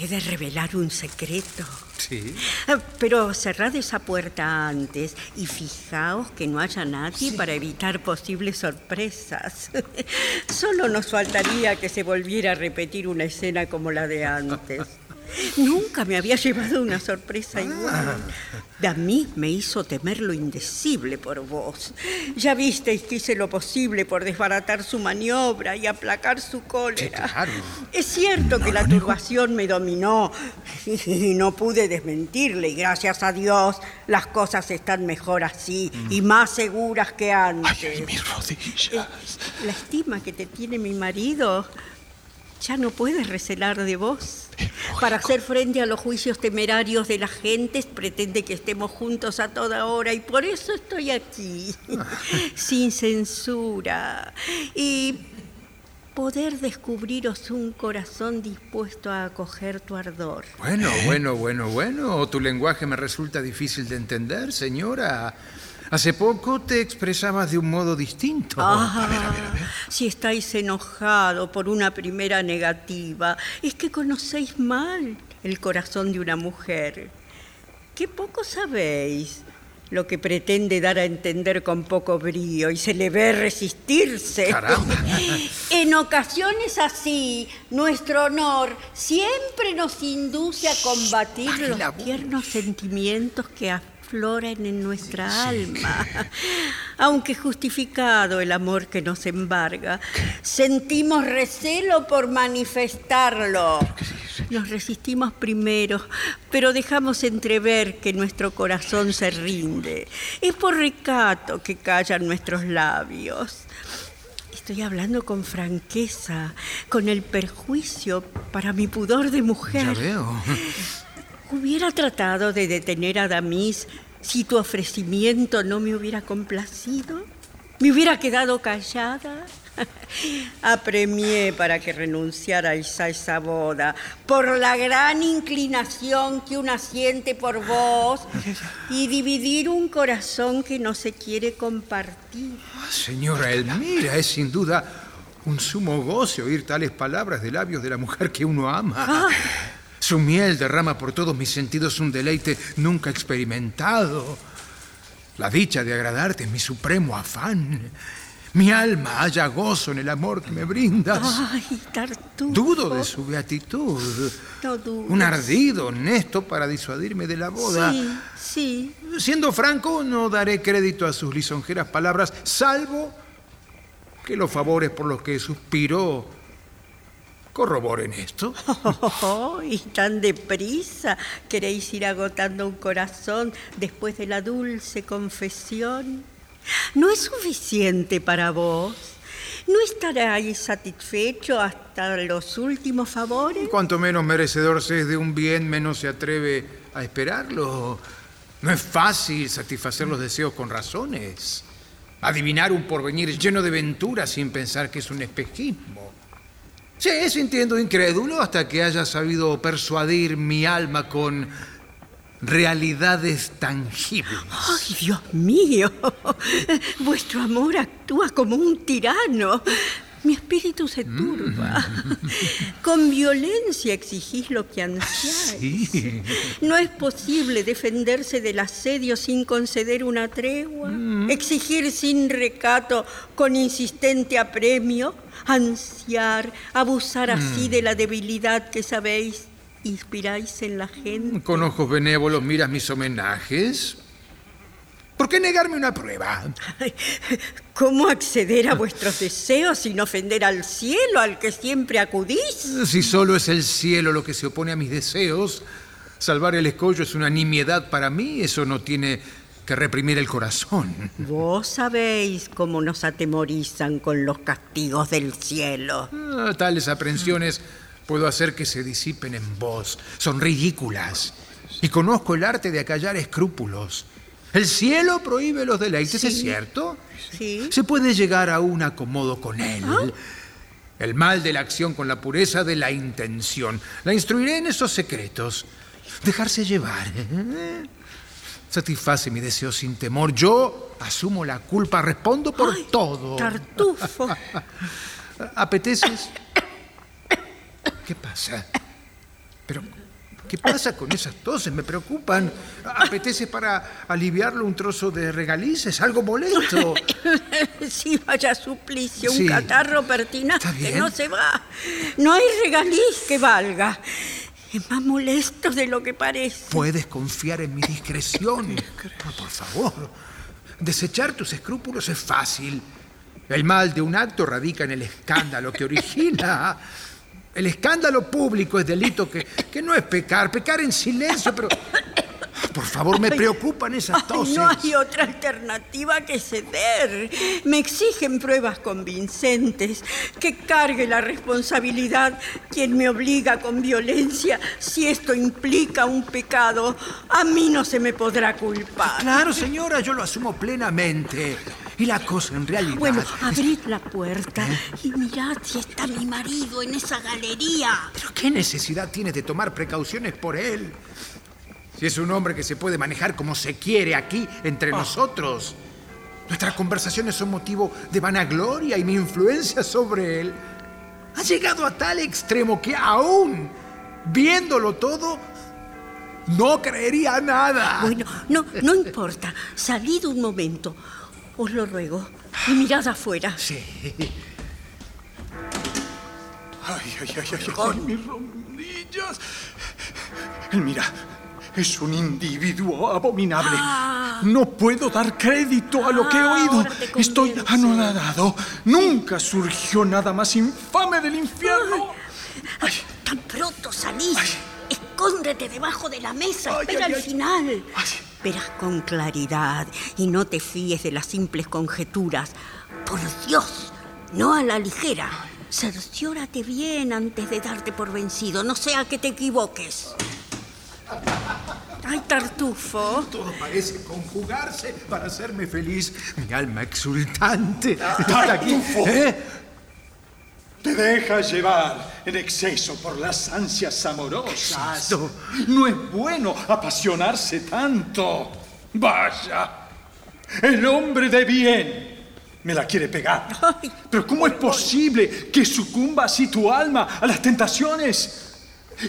[SPEAKER 4] He de revelar un secreto.
[SPEAKER 11] Sí.
[SPEAKER 4] Ah, Pero cerrad esa puerta antes y fijaos que no haya nadie para evitar posibles sorpresas. <laughs> Solo nos faltaría que se volviera a repetir una escena como la de antes. Nunca me había llevado una sorpresa igual. De a mí me hizo temer lo indecible por vos. Ya visteis que hice lo posible por desbaratar su maniobra y aplacar su cólera.
[SPEAKER 11] claro.
[SPEAKER 4] Es cierto que la turbación me dominó y no pude desmentirle y gracias a Dios las cosas están mejor así y más seguras que antes.
[SPEAKER 13] Mis rodillas.
[SPEAKER 4] Eh, La estima que te tiene mi marido ya no puede recelar de vos. Para hacer frente a los juicios temerarios de las gentes pretende que estemos juntos a toda hora y por eso estoy aquí, <laughs> sin censura. Y poder descubriros un corazón dispuesto a acoger tu ardor.
[SPEAKER 11] Bueno, bueno, bueno, bueno. Tu lenguaje me resulta difícil de entender, señora. Hace poco te expresabas de un modo distinto.
[SPEAKER 4] Ah, si estáis enojado por una primera negativa, es que conocéis mal el corazón de una mujer. Qué poco sabéis lo que pretende dar a entender con poco brío y se le ve resistirse.
[SPEAKER 11] Caramba. <laughs>
[SPEAKER 4] En ocasiones así, nuestro honor siempre nos induce a combatir los tiernos sentimientos que afloran en nuestra alma. <laughs> Aunque justificado el amor que nos embarga, sentimos recelo por manifestarlo. Nos resistimos primero, pero dejamos entrever que nuestro corazón se rinde. Es por recato que callan nuestros labios. Estoy hablando con franqueza, con el perjuicio para mi pudor de mujer.
[SPEAKER 11] Ya veo.
[SPEAKER 4] Hubiera tratado de detener a Damis si tu ofrecimiento no me hubiera complacido. ¿Me hubiera quedado callada? <laughs> Apremié para que renunciarais a esa boda por la gran inclinación que una siente por vos y dividir un corazón que no se quiere compartir.
[SPEAKER 11] Señora Elmira, es sin duda un sumo goce oír tales palabras de labios de la mujer que uno ama.
[SPEAKER 4] Ah.
[SPEAKER 11] Su miel derrama por todos mis sentidos un deleite nunca experimentado. La dicha de agradarte es mi supremo afán. Mi alma halla gozo en el amor que me brindas.
[SPEAKER 4] Ay, Tartufo.
[SPEAKER 11] Dudo de su beatitud.
[SPEAKER 4] No dudes.
[SPEAKER 11] Un ardido honesto para disuadirme de la boda.
[SPEAKER 4] Sí, sí.
[SPEAKER 11] Siendo franco, no daré crédito a sus lisonjeras palabras, salvo que los favores por los que suspiró corroboren esto. <laughs>
[SPEAKER 4] Oh, y tan deprisa queréis ir agotando un corazón después de la dulce confesión. ¿No es suficiente para vos? ¿No estaréis satisfecho hasta los últimos favores?
[SPEAKER 11] Cuanto menos merecedor se es de un bien, menos se atreve a esperarlo. No es fácil satisfacer los deseos con razones. Adivinar un porvenir lleno de venturas sin pensar que es un espejismo. Sí, sintiendo incrédulo hasta que haya sabido persuadir mi alma con realidades tangibles.
[SPEAKER 4] ¡Ay, Dios mío! <laughs> Vuestro amor actúa como un tirano. Mi espíritu se turba. Con violencia exigís lo que ansiáis.
[SPEAKER 11] Sí.
[SPEAKER 4] No es posible defenderse del asedio sin conceder una tregua, exigir sin recato con insistente apremio, ansiar, abusar así de la debilidad que sabéis inspiráis en la gente.
[SPEAKER 11] Con ojos benévolos miras mis homenajes. ¿Por qué negarme una prueba?
[SPEAKER 4] ¿Cómo acceder a vuestros deseos sin ofender al cielo al que siempre acudís?
[SPEAKER 11] Si solo es el cielo lo que se opone a mis deseos, salvar el escollo es una nimiedad para mí, eso no tiene que reprimir el corazón.
[SPEAKER 4] Vos sabéis cómo nos atemorizan con los castigos del cielo.
[SPEAKER 11] Ah, tales aprensiones puedo hacer que se disipen en vos. Son ridículas. Y conozco el arte de acallar escrúpulos. El cielo prohíbe los deleites, ¿es cierto?
[SPEAKER 4] Sí.
[SPEAKER 11] Se puede llegar a un acomodo con él. El mal de la acción con la pureza de la intención. La instruiré en esos secretos. Dejarse llevar. ¿eh? Satisface mi deseo sin temor. Yo asumo la culpa, respondo por todo.
[SPEAKER 4] Tartufo. <laughs>
[SPEAKER 11] ¿Apeteces? ¿Qué pasa? Pero, ¿qué pasa con esas toses? Me preocupan. ¿Apetece para aliviarlo un trozo de regalices? Algo molesto. <laughs>
[SPEAKER 4] Sí, vaya suplicio, un catarro pertinaz que no se va. No hay regaliz que valga. Es más molesto de lo que parece.
[SPEAKER 11] Puedes confiar en mi discreción. Ah, Por favor. Desechar tus escrúpulos es fácil. El mal de un acto radica en el escándalo que origina. El escándalo público es delito que, que no es pecar, pecar en silencio, pero... Por favor, me preocupan esas
[SPEAKER 4] Ay,
[SPEAKER 11] toses.
[SPEAKER 4] no hay otra alternativa que ceder. Me exigen pruebas convincentes, que cargue la responsabilidad quien me obliga con violencia. Si esto implica un pecado, a mí no se me podrá culpar.
[SPEAKER 11] Claro, señora, yo lo asumo plenamente. Y la cosa en realidad...
[SPEAKER 4] Bueno, abrid la puerta y mirad si está mi marido en esa galería.
[SPEAKER 11] ¿Pero qué necesidad tienes de tomar precauciones por él? Si es un hombre que se puede manejar como se quiere aquí entre nosotros. Nuestras conversaciones son motivo de vanagloria y mi influencia sobre él ha llegado a tal extremo que aún viéndolo todo, no creería nada.
[SPEAKER 4] Bueno, no, no importa. Salid un momento. Os lo ruego. Y mirad afuera.
[SPEAKER 11] Sí.
[SPEAKER 13] Ay, ay, ay, ay, ay, mis rodillas. Mira, es un individuo abominable. No puedo dar crédito a lo que he
[SPEAKER 4] Ah,
[SPEAKER 13] oído. Estoy anonadado. Nunca surgió nada más infame del infierno.
[SPEAKER 4] Tan pronto salís. Escóndete debajo de la mesa.
[SPEAKER 13] Ay,
[SPEAKER 4] Espera
[SPEAKER 13] ay,
[SPEAKER 4] al
[SPEAKER 13] ay.
[SPEAKER 4] final. Verás con claridad y no te fíes de las simples conjeturas. Por Dios, no a la ligera. Cerciórate bien antes de darte por vencido, no sea que te equivoques. Ay, Tartufo.
[SPEAKER 11] Todo parece conjugarse para hacerme feliz. Mi alma exultante aquí. ¿Eh?
[SPEAKER 8] Te dejas llevar en exceso por las ansias amorosas. No es bueno apasionarse tanto. Vaya, el hombre de bien me la quiere pegar. Pero ¿cómo es posible que sucumba así tu alma a las tentaciones?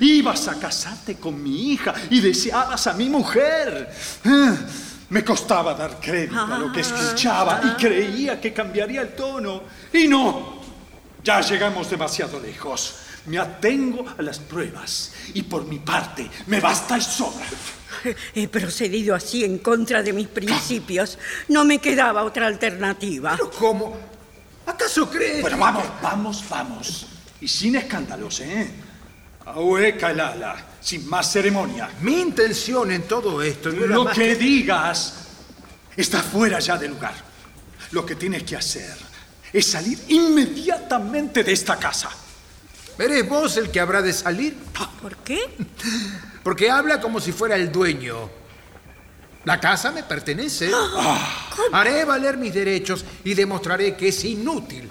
[SPEAKER 8] Ibas a casarte con mi hija y deseabas a mi mujer. Ah, Me costaba dar crédito a lo que escuchaba y creía que cambiaría el tono. Y no, ya llegamos demasiado lejos. Me atengo a las pruebas y por mi parte me basta y sobra.
[SPEAKER 4] He procedido así en contra de mis principios. No me quedaba otra alternativa.
[SPEAKER 11] ¿Cómo? ¿Acaso crees?
[SPEAKER 8] Bueno, vamos, vamos, vamos. Y sin escándalos, ¿eh? Ahueca el ala, sin más ceremonia.
[SPEAKER 11] Mi intención en todo esto no era
[SPEAKER 8] Lo
[SPEAKER 11] más
[SPEAKER 8] que digas está fuera ya de lugar. Lo que tienes que hacer es salir inmediatamente de esta casa.
[SPEAKER 11] ¿Eres vos el que habrá de salir?
[SPEAKER 4] ¿Por qué? <laughs>
[SPEAKER 11] Porque habla como si fuera el dueño. La casa me pertenece. Haré valer mis derechos y demostraré que es inútil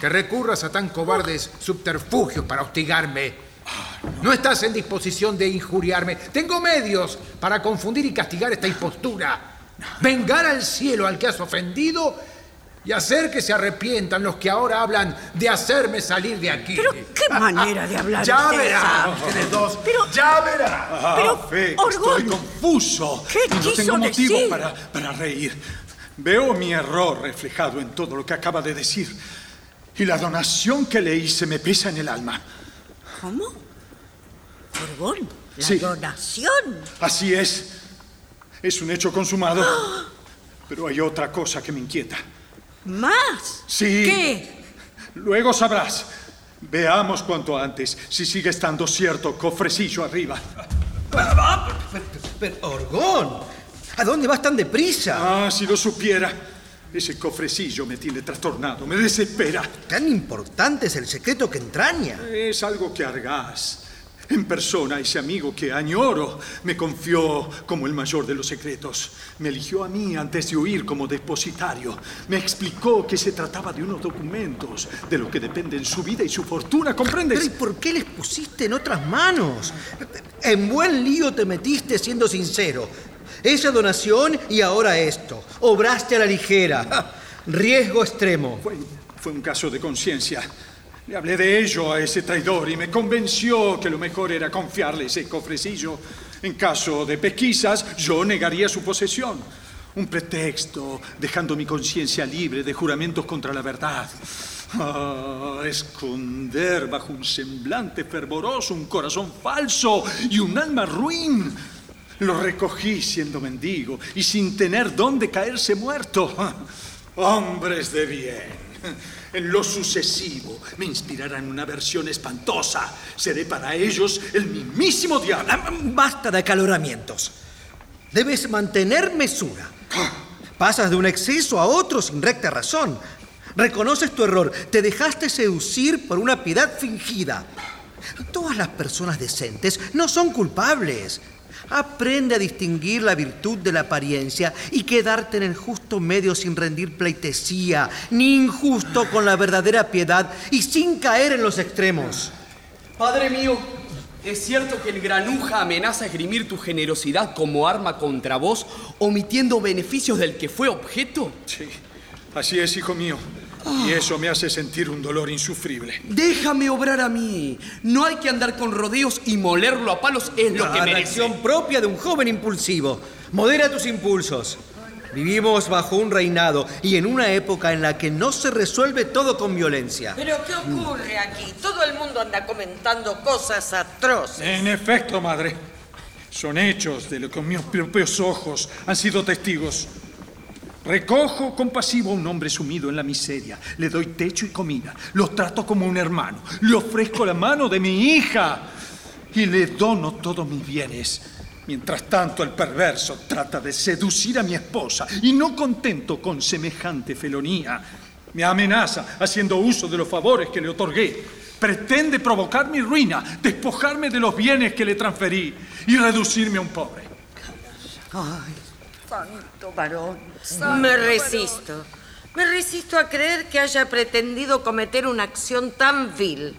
[SPEAKER 11] que recurras a tan cobardes subterfugios para hostigarme. No estás en disposición de injuriarme. Tengo medios para confundir y castigar esta impostura. Vengar al cielo al que has ofendido y hacer que se arrepientan los que ahora hablan de hacerme salir de aquí.
[SPEAKER 4] Pero qué manera de hablar
[SPEAKER 11] Ya
[SPEAKER 4] esa?
[SPEAKER 11] ustedes dos.
[SPEAKER 4] Pero-
[SPEAKER 11] ya verás.
[SPEAKER 8] Ah,
[SPEAKER 4] Pero,
[SPEAKER 8] fe, que
[SPEAKER 4] Orgón,
[SPEAKER 8] estoy confuso.
[SPEAKER 4] ¿qué
[SPEAKER 8] y no
[SPEAKER 4] quiso
[SPEAKER 8] tengo motivo
[SPEAKER 4] decir?
[SPEAKER 8] para, para reír. Veo mi error reflejado en todo lo que acaba de decir. Y la donación que le hice me pesa en el alma.
[SPEAKER 4] ¿Cómo? Orgón, la
[SPEAKER 8] Sí.
[SPEAKER 4] donación.
[SPEAKER 8] Así es. Es un hecho consumado. Pero hay otra cosa que me inquieta.
[SPEAKER 4] ¿Más?
[SPEAKER 8] Sí.
[SPEAKER 4] ¿Qué?
[SPEAKER 8] Luego sabrás. Veamos cuanto antes si sigue estando cierto cofrecillo arriba.
[SPEAKER 5] Pero, Orgón, ¿a dónde vas tan deprisa?
[SPEAKER 8] Ah, si lo supiera. Ese cofrecillo me tiene trastornado, me desespera.
[SPEAKER 5] Tan importante es el secreto que entraña.
[SPEAKER 8] Es algo que Argás, en persona, ese amigo que añoro, me confió como el mayor de los secretos. Me eligió a mí antes de huir como depositario. Me explicó que se trataba de unos documentos de lo que dependen su vida y su fortuna, ¿comprendes?
[SPEAKER 5] Pero ¿y por qué les pusiste en otras manos? En buen lío te metiste siendo sincero. Esa donación y ahora esto. Obraste a la ligera. Ja, Riesgo extremo.
[SPEAKER 8] Fue, fue un caso de conciencia. Le hablé de ello a ese traidor y me convenció que lo mejor era confiarle ese cofrecillo. En caso de pesquisas, yo negaría su posesión. Un pretexto, dejando mi conciencia libre de juramentos contra la verdad. Ah, esconder bajo un semblante fervoroso un corazón falso y un alma ruin. Lo recogí siendo mendigo y sin tener dónde caerse muerto. <laughs> Hombres de bien. En lo sucesivo me inspirarán una versión espantosa. Seré para ellos el mismísimo diablo.
[SPEAKER 5] Basta de acaloramientos. Debes mantener mesura. Pasas de un exceso a otro sin recta razón. Reconoces tu error. Te dejaste seducir por una piedad fingida. Todas las personas decentes no son culpables. Aprende a distinguir la virtud de la apariencia y quedarte en el justo medio sin rendir pleitesía, ni injusto con la verdadera piedad y sin caer en los extremos.
[SPEAKER 6] Padre mío, ¿es cierto que el granuja amenaza esgrimir tu generosidad como arma contra vos, omitiendo beneficios del que fue objeto?
[SPEAKER 8] Sí, así es, hijo mío. Y eso me hace sentir un dolor insufrible.
[SPEAKER 6] Déjame obrar a mí. No hay que andar con rodeos y molerlo a palos, es lo que
[SPEAKER 5] La
[SPEAKER 6] merece.
[SPEAKER 5] acción propia de un joven impulsivo. Modera tus impulsos. Vivimos bajo un reinado y en una época en la que no se resuelve todo con violencia.
[SPEAKER 3] ¿Pero qué ocurre aquí? Todo el mundo anda comentando cosas atroces.
[SPEAKER 8] En efecto, madre. Son hechos de lo que mis propios ojos han sido testigos. Recojo compasivo a un hombre sumido en la miseria. Le doy techo y comida. Lo trato como un hermano. Le ofrezco la mano de mi hija. Y le dono todos mis bienes. Mientras tanto, el perverso trata de seducir a mi esposa. Y no contento con semejante felonía, me amenaza haciendo uso de los favores que le otorgué. Pretende provocar mi ruina, despojarme de los bienes que le transferí y reducirme a un pobre.
[SPEAKER 7] Ay, santo varón.
[SPEAKER 3] Me resisto. Me resisto a creer que haya pretendido cometer una acción tan vil.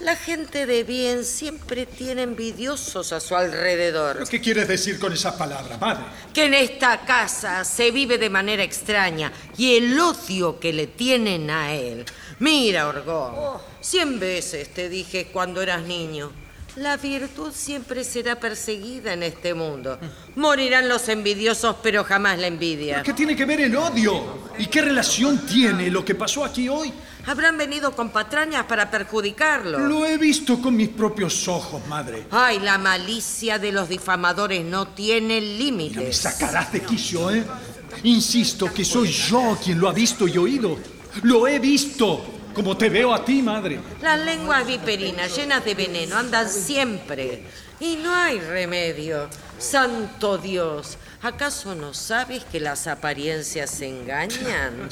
[SPEAKER 3] La gente de bien siempre tiene envidiosos a su alrededor.
[SPEAKER 8] ¿Qué quieres decir con esa palabra, madre?
[SPEAKER 3] Que en esta casa se vive de manera extraña y el odio que le tienen a él. Mira, Orgón, cien veces te dije cuando eras niño. La virtud siempre será perseguida en este mundo. Morirán los envidiosos, pero jamás la envidia.
[SPEAKER 8] ¿Qué tiene que ver el odio? ¿Y qué relación tiene lo que pasó aquí hoy?
[SPEAKER 3] Habrán venido con patrañas para perjudicarlo.
[SPEAKER 8] Lo he visto con mis propios ojos, madre.
[SPEAKER 3] Ay, la malicia de los difamadores no tiene límites.
[SPEAKER 8] Me sacarás de quicio, ¿eh? Insisto que soy yo quien lo ha visto y oído. Lo he visto, como te veo a ti, madre.
[SPEAKER 3] Las lenguas viperinas llenas de veneno andan siempre. Y no hay remedio. Santo Dios, ¿acaso no sabes que las apariencias engañan?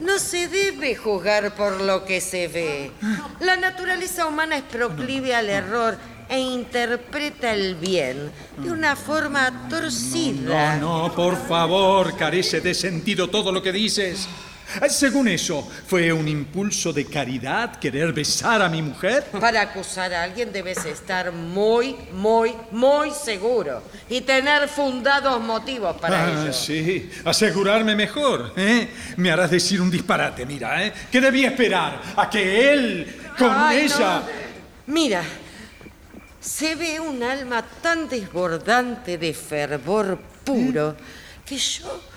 [SPEAKER 3] No se debe juzgar por lo que se ve. La naturaleza humana es proclive al error e interpreta el bien de una forma torcida.
[SPEAKER 8] No, no, por favor, carece de sentido todo lo que dices. Según eso, ¿fue un impulso de caridad querer besar a mi mujer?
[SPEAKER 3] Para acusar a alguien debes estar muy, muy, muy seguro y tener fundados motivos para
[SPEAKER 8] ah,
[SPEAKER 3] ello.
[SPEAKER 8] Sí, asegurarme mejor. ¿eh? Me harás decir un disparate, mira, ¿eh? ¿Qué debía esperar? A que él con
[SPEAKER 3] Ay,
[SPEAKER 8] ella...
[SPEAKER 3] no. Mira, se ve un alma tan desbordante de fervor puro que yo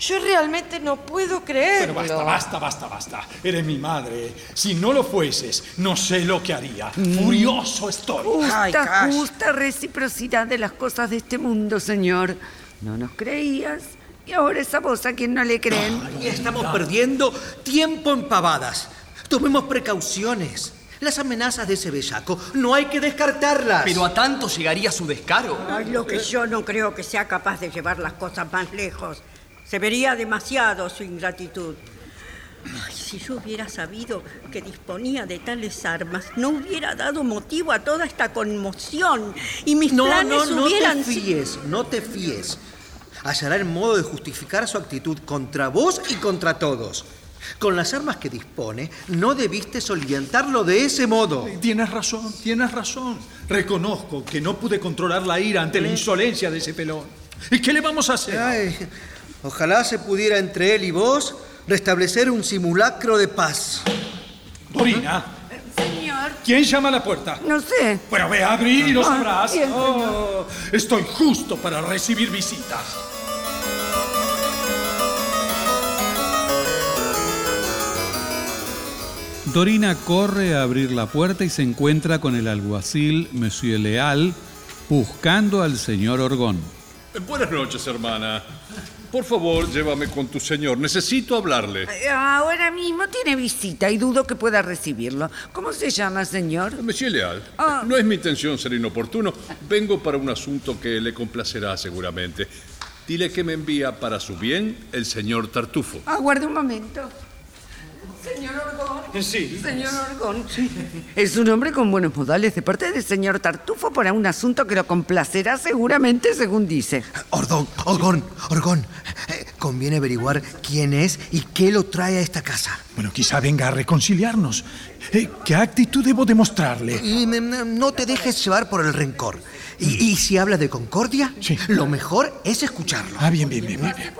[SPEAKER 3] yo realmente no puedo creerlo.
[SPEAKER 8] Pero basta, basta, basta, basta. Eres mi madre. Si no lo fueses, no sé lo que haría. Furioso estoy.
[SPEAKER 7] Justa, justa reciprocidad de las cosas de este mundo, señor. No nos creías. Y ahora es a vos a quien no le creen.
[SPEAKER 5] Y estamos perdiendo tiempo en pavadas. Tomemos precauciones. Las amenazas de ese bellaco no hay que descartarlas.
[SPEAKER 6] Pero a tanto llegaría su descaro.
[SPEAKER 4] Ay, lo que yo no creo que sea capaz de llevar las cosas más lejos. Se vería demasiado su ingratitud. Ay, si yo hubiera sabido que disponía de tales armas, no hubiera dado motivo a toda esta conmoción y mis
[SPEAKER 5] No,
[SPEAKER 4] planes
[SPEAKER 5] no, no
[SPEAKER 4] hubieran
[SPEAKER 5] te
[SPEAKER 4] si-
[SPEAKER 5] fíes, no te fíes. Hallará el modo de justificar su actitud contra vos y contra todos. Con las armas que dispone, no debiste solientarlo de ese modo.
[SPEAKER 8] Tienes razón, tienes razón. Reconozco que no pude controlar la ira ante la insolencia de ese pelón. ¿Y qué le vamos a hacer?
[SPEAKER 5] Ay, ojalá se pudiera entre él y vos restablecer un simulacro de paz.
[SPEAKER 8] Dorina,
[SPEAKER 7] Señor.
[SPEAKER 8] ¿quién llama a la puerta?
[SPEAKER 7] No sé.
[SPEAKER 8] Bueno, ve a abrir y lo
[SPEAKER 7] Ah,
[SPEAKER 8] sabrás.
[SPEAKER 7] bien.
[SPEAKER 8] Oh, estoy justo para recibir visitas.
[SPEAKER 2] Dorina corre a abrir la puerta y se encuentra con el alguacil Monsieur Leal buscando al señor Orgón.
[SPEAKER 14] Buenas noches, hermana. Por favor, llévame con tu señor. Necesito hablarle.
[SPEAKER 7] Ahora mismo tiene visita y dudo que pueda recibirlo. ¿Cómo se llama, señor?
[SPEAKER 14] Monsieur Leal,
[SPEAKER 7] Ah.
[SPEAKER 14] no es mi intención ser inoportuno. Vengo para un asunto que le complacerá seguramente. Dile que me envía para su bien el señor Tartufo.
[SPEAKER 7] Aguarde un momento. Señor Orgón.
[SPEAKER 8] Sí.
[SPEAKER 7] Señor Orgón. Es un hombre con buenos modales de parte del señor Tartufo para un asunto que lo complacerá seguramente, según dice.
[SPEAKER 5] Orgón, Orgón, Orgón. eh, conviene averiguar quién es y qué lo trae a esta casa.
[SPEAKER 8] Bueno, quizá venga a reconciliarnos. Eh, ¿Qué actitud debo demostrarle?
[SPEAKER 5] Y mm, no te dejes llevar por el rencor. Y, y si habla de concordia, lo mejor es escucharlo.
[SPEAKER 8] Ah, bien, bien, bien, bien.
[SPEAKER 14] Bien,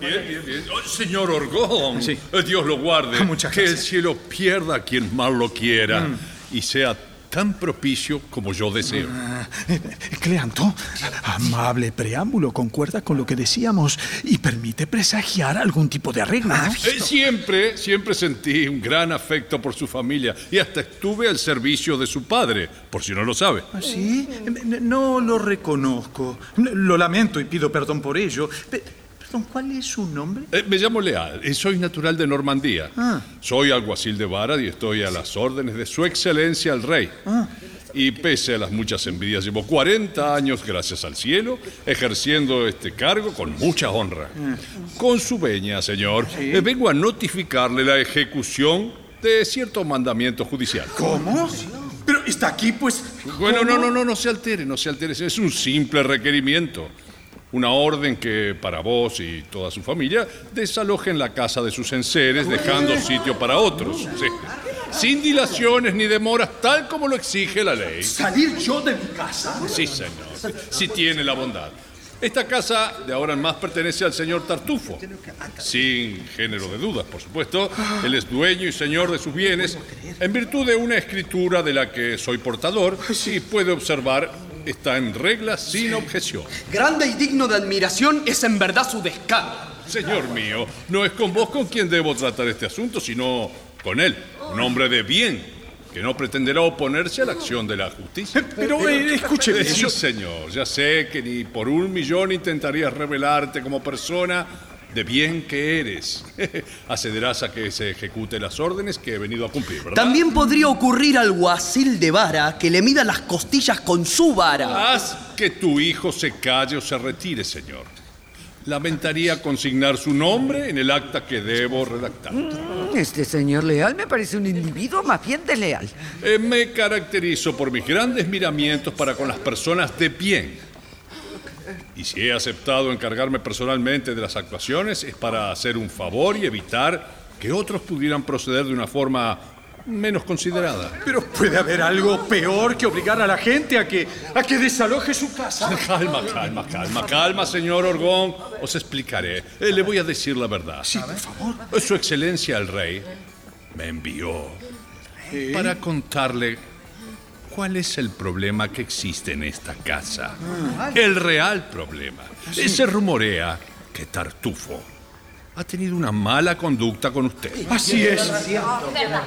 [SPEAKER 14] bien, bien. Oh, señor Orgón, Eh, Dios lo guarde.
[SPEAKER 8] Ah, muchas
[SPEAKER 14] que el cielo pierda a quien mal lo quiera
[SPEAKER 8] Mm.
[SPEAKER 14] y sea tan propicio como yo deseo.
[SPEAKER 8] Ah, eh, Cleanto, amable preámbulo, concuerda con lo que decíamos y permite presagiar algún tipo de arreglo. ¿no?
[SPEAKER 14] Eh, siempre, siempre sentí un gran afecto por su familia y hasta estuve al servicio de su padre, por si no lo sabe.
[SPEAKER 8] ¿Ah, ¿Sí? No lo reconozco. Lo lamento y pido perdón por ello. Pe- Perdón, ¿cuál es su nombre?
[SPEAKER 14] Eh, me llamo Leal y soy natural de Normandía.
[SPEAKER 8] Ah.
[SPEAKER 14] Soy alguacil de Barad y estoy a las órdenes de su excelencia el rey.
[SPEAKER 8] Ah.
[SPEAKER 14] Y pese a las muchas envidias, llevo 40 años, gracias al cielo, ejerciendo este cargo con mucha honra. Con su veña, señor, eh, vengo a notificarle la ejecución de cierto mandamiento judicial.
[SPEAKER 8] ¿Cómo? Pero está aquí, pues.
[SPEAKER 14] Bueno,
[SPEAKER 8] ¿cómo?
[SPEAKER 14] no, no, no, no se altere, no se altere. Es un simple requerimiento. Una orden que para vos y toda su familia desalojen la casa de sus enseres, dejando sitio para otros. Sí. Sin dilaciones ni demoras, tal como lo exige la ley.
[SPEAKER 8] ¿Salir yo de mi casa?
[SPEAKER 14] Sí, señor. Si tiene la bondad. Esta casa de ahora en más pertenece al señor Tartufo. Sin género de dudas, por supuesto. Él es dueño y señor de sus bienes en virtud de una escritura de la que soy portador y puede observar está en regla sin objeción.
[SPEAKER 6] Grande y digno de admiración es en verdad su descaro.
[SPEAKER 14] Señor mío, no es con vos con quien debo tratar este asunto, sino con él, un hombre de bien que no pretenderá oponerse a la acción de la justicia.
[SPEAKER 8] Pero eh, escúcheme,
[SPEAKER 14] Sí,
[SPEAKER 8] yo-
[SPEAKER 14] señor, ya sé que ni por un millón intentarías revelarte como persona de bien que eres. <laughs> Accederás a que se ejecute las órdenes que he venido a cumplir, ¿verdad?
[SPEAKER 6] También podría ocurrir al guasil de vara que le mida las costillas con su vara.
[SPEAKER 14] Haz que tu hijo se calle o se retire, señor. Lamentaría consignar su nombre en el acta que debo redactar.
[SPEAKER 7] Este señor leal me parece un individuo más bien desleal.
[SPEAKER 14] Eh, me caracterizo por mis grandes miramientos para con las personas de bien. Y si he aceptado encargarme personalmente de las actuaciones es para hacer un favor y evitar que otros pudieran proceder de una forma menos considerada.
[SPEAKER 8] Pero puede haber algo peor que obligar a la gente a que, a que desaloje su casa. <laughs>
[SPEAKER 14] Calma, calma, calma, calma, señor Orgón. Os explicaré. Eh, le voy a decir la verdad. Sí, por favor. Su excelencia el rey me envió para contarle cuál es el problema que existe en esta casa. El real problema.
[SPEAKER 8] Sí.
[SPEAKER 14] Se rumorea que Tartufo ha tenido una mala conducta con usted.
[SPEAKER 8] Así es.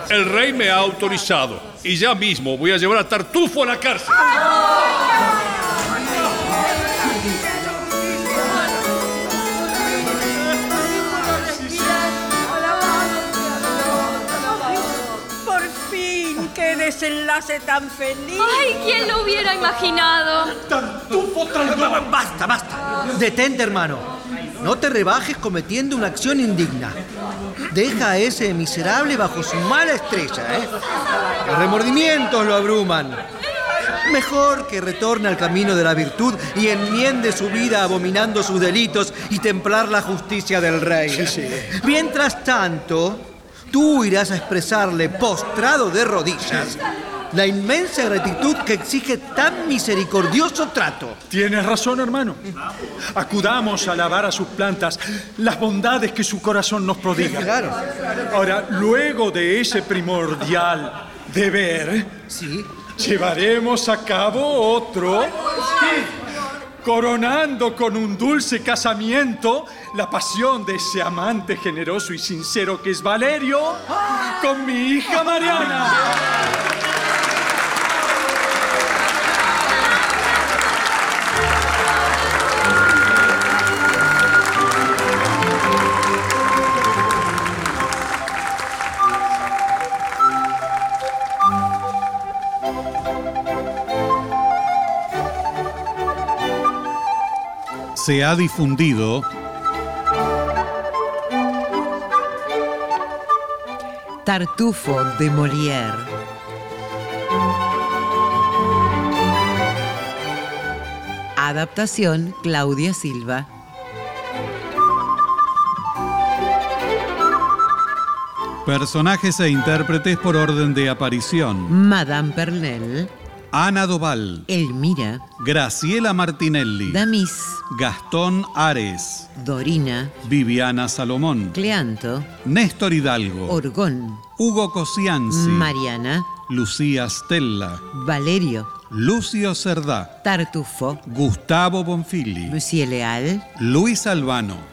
[SPEAKER 14] El rey me ha autorizado y ya mismo voy a llevar a Tartufo a la cárcel.
[SPEAKER 4] Desenlace tan feliz.
[SPEAKER 9] ¡Ay, quién lo hubiera imaginado!
[SPEAKER 5] Basta, basta. Detente, hermano. No te rebajes cometiendo una acción indigna. Deja a ese miserable bajo su mala estrella, ¿eh? Los remordimientos lo abruman. Mejor que retorne al camino de la virtud y enmiende su vida abominando sus delitos y templar la justicia del rey. Mientras tanto, tú irás a expresarle, postrado de rodillas, la inmensa gratitud que exige tan misericordioso trato.
[SPEAKER 8] Tienes razón, hermano. Acudamos a alabar a sus plantas las bondades que su corazón nos prodiga.
[SPEAKER 5] Claro.
[SPEAKER 8] Ahora, luego de ese primordial deber, llevaremos a cabo otro, coronando con un dulce casamiento la pasión de ese amante generoso y sincero que es Valerio con mi hija Mariana.
[SPEAKER 2] Se ha difundido
[SPEAKER 1] Tartufo de Molière. Adaptación Claudia Silva.
[SPEAKER 2] personajes e intérpretes por orden de aparición.
[SPEAKER 1] Madame Pernell.
[SPEAKER 2] Ana Doval,
[SPEAKER 1] Elmira.
[SPEAKER 2] Graciela Martinelli,
[SPEAKER 1] Damis.
[SPEAKER 2] Gastón Ares,
[SPEAKER 1] Dorina.
[SPEAKER 2] Viviana Salomón,
[SPEAKER 1] Cleanto.
[SPEAKER 2] Néstor Hidalgo,
[SPEAKER 1] Orgón.
[SPEAKER 2] Hugo Cosianzi,
[SPEAKER 1] Mariana.
[SPEAKER 2] Lucía Stella,
[SPEAKER 1] Valerio.
[SPEAKER 2] Lucio Cerdá,
[SPEAKER 1] Tartufo.
[SPEAKER 2] Gustavo Bonfili,
[SPEAKER 1] Lucie Leal.
[SPEAKER 2] Luis Albano.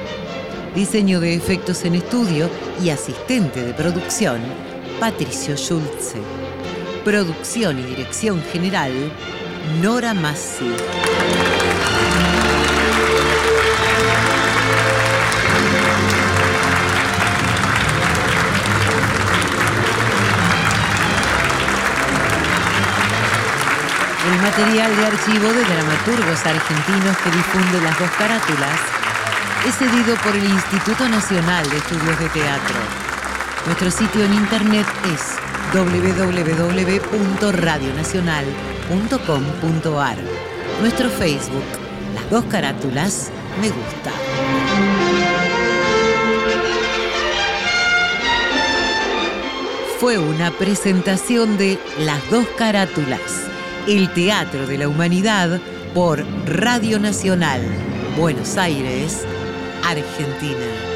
[SPEAKER 1] Diseño de efectos en estudio y asistente de producción, Patricio Schulze. Producción y dirección general, Nora Massi. El material de archivo de dramaturgos argentinos que difunde las dos carátulas es cedido por el Instituto Nacional de Estudios de Teatro. Nuestro sitio en internet es www.radionacional.com.ar. Nuestro Facebook, las dos carátulas, me gusta. Fue una presentación de Las dos carátulas, el Teatro de la Humanidad por Radio Nacional, Buenos Aires, Argentina.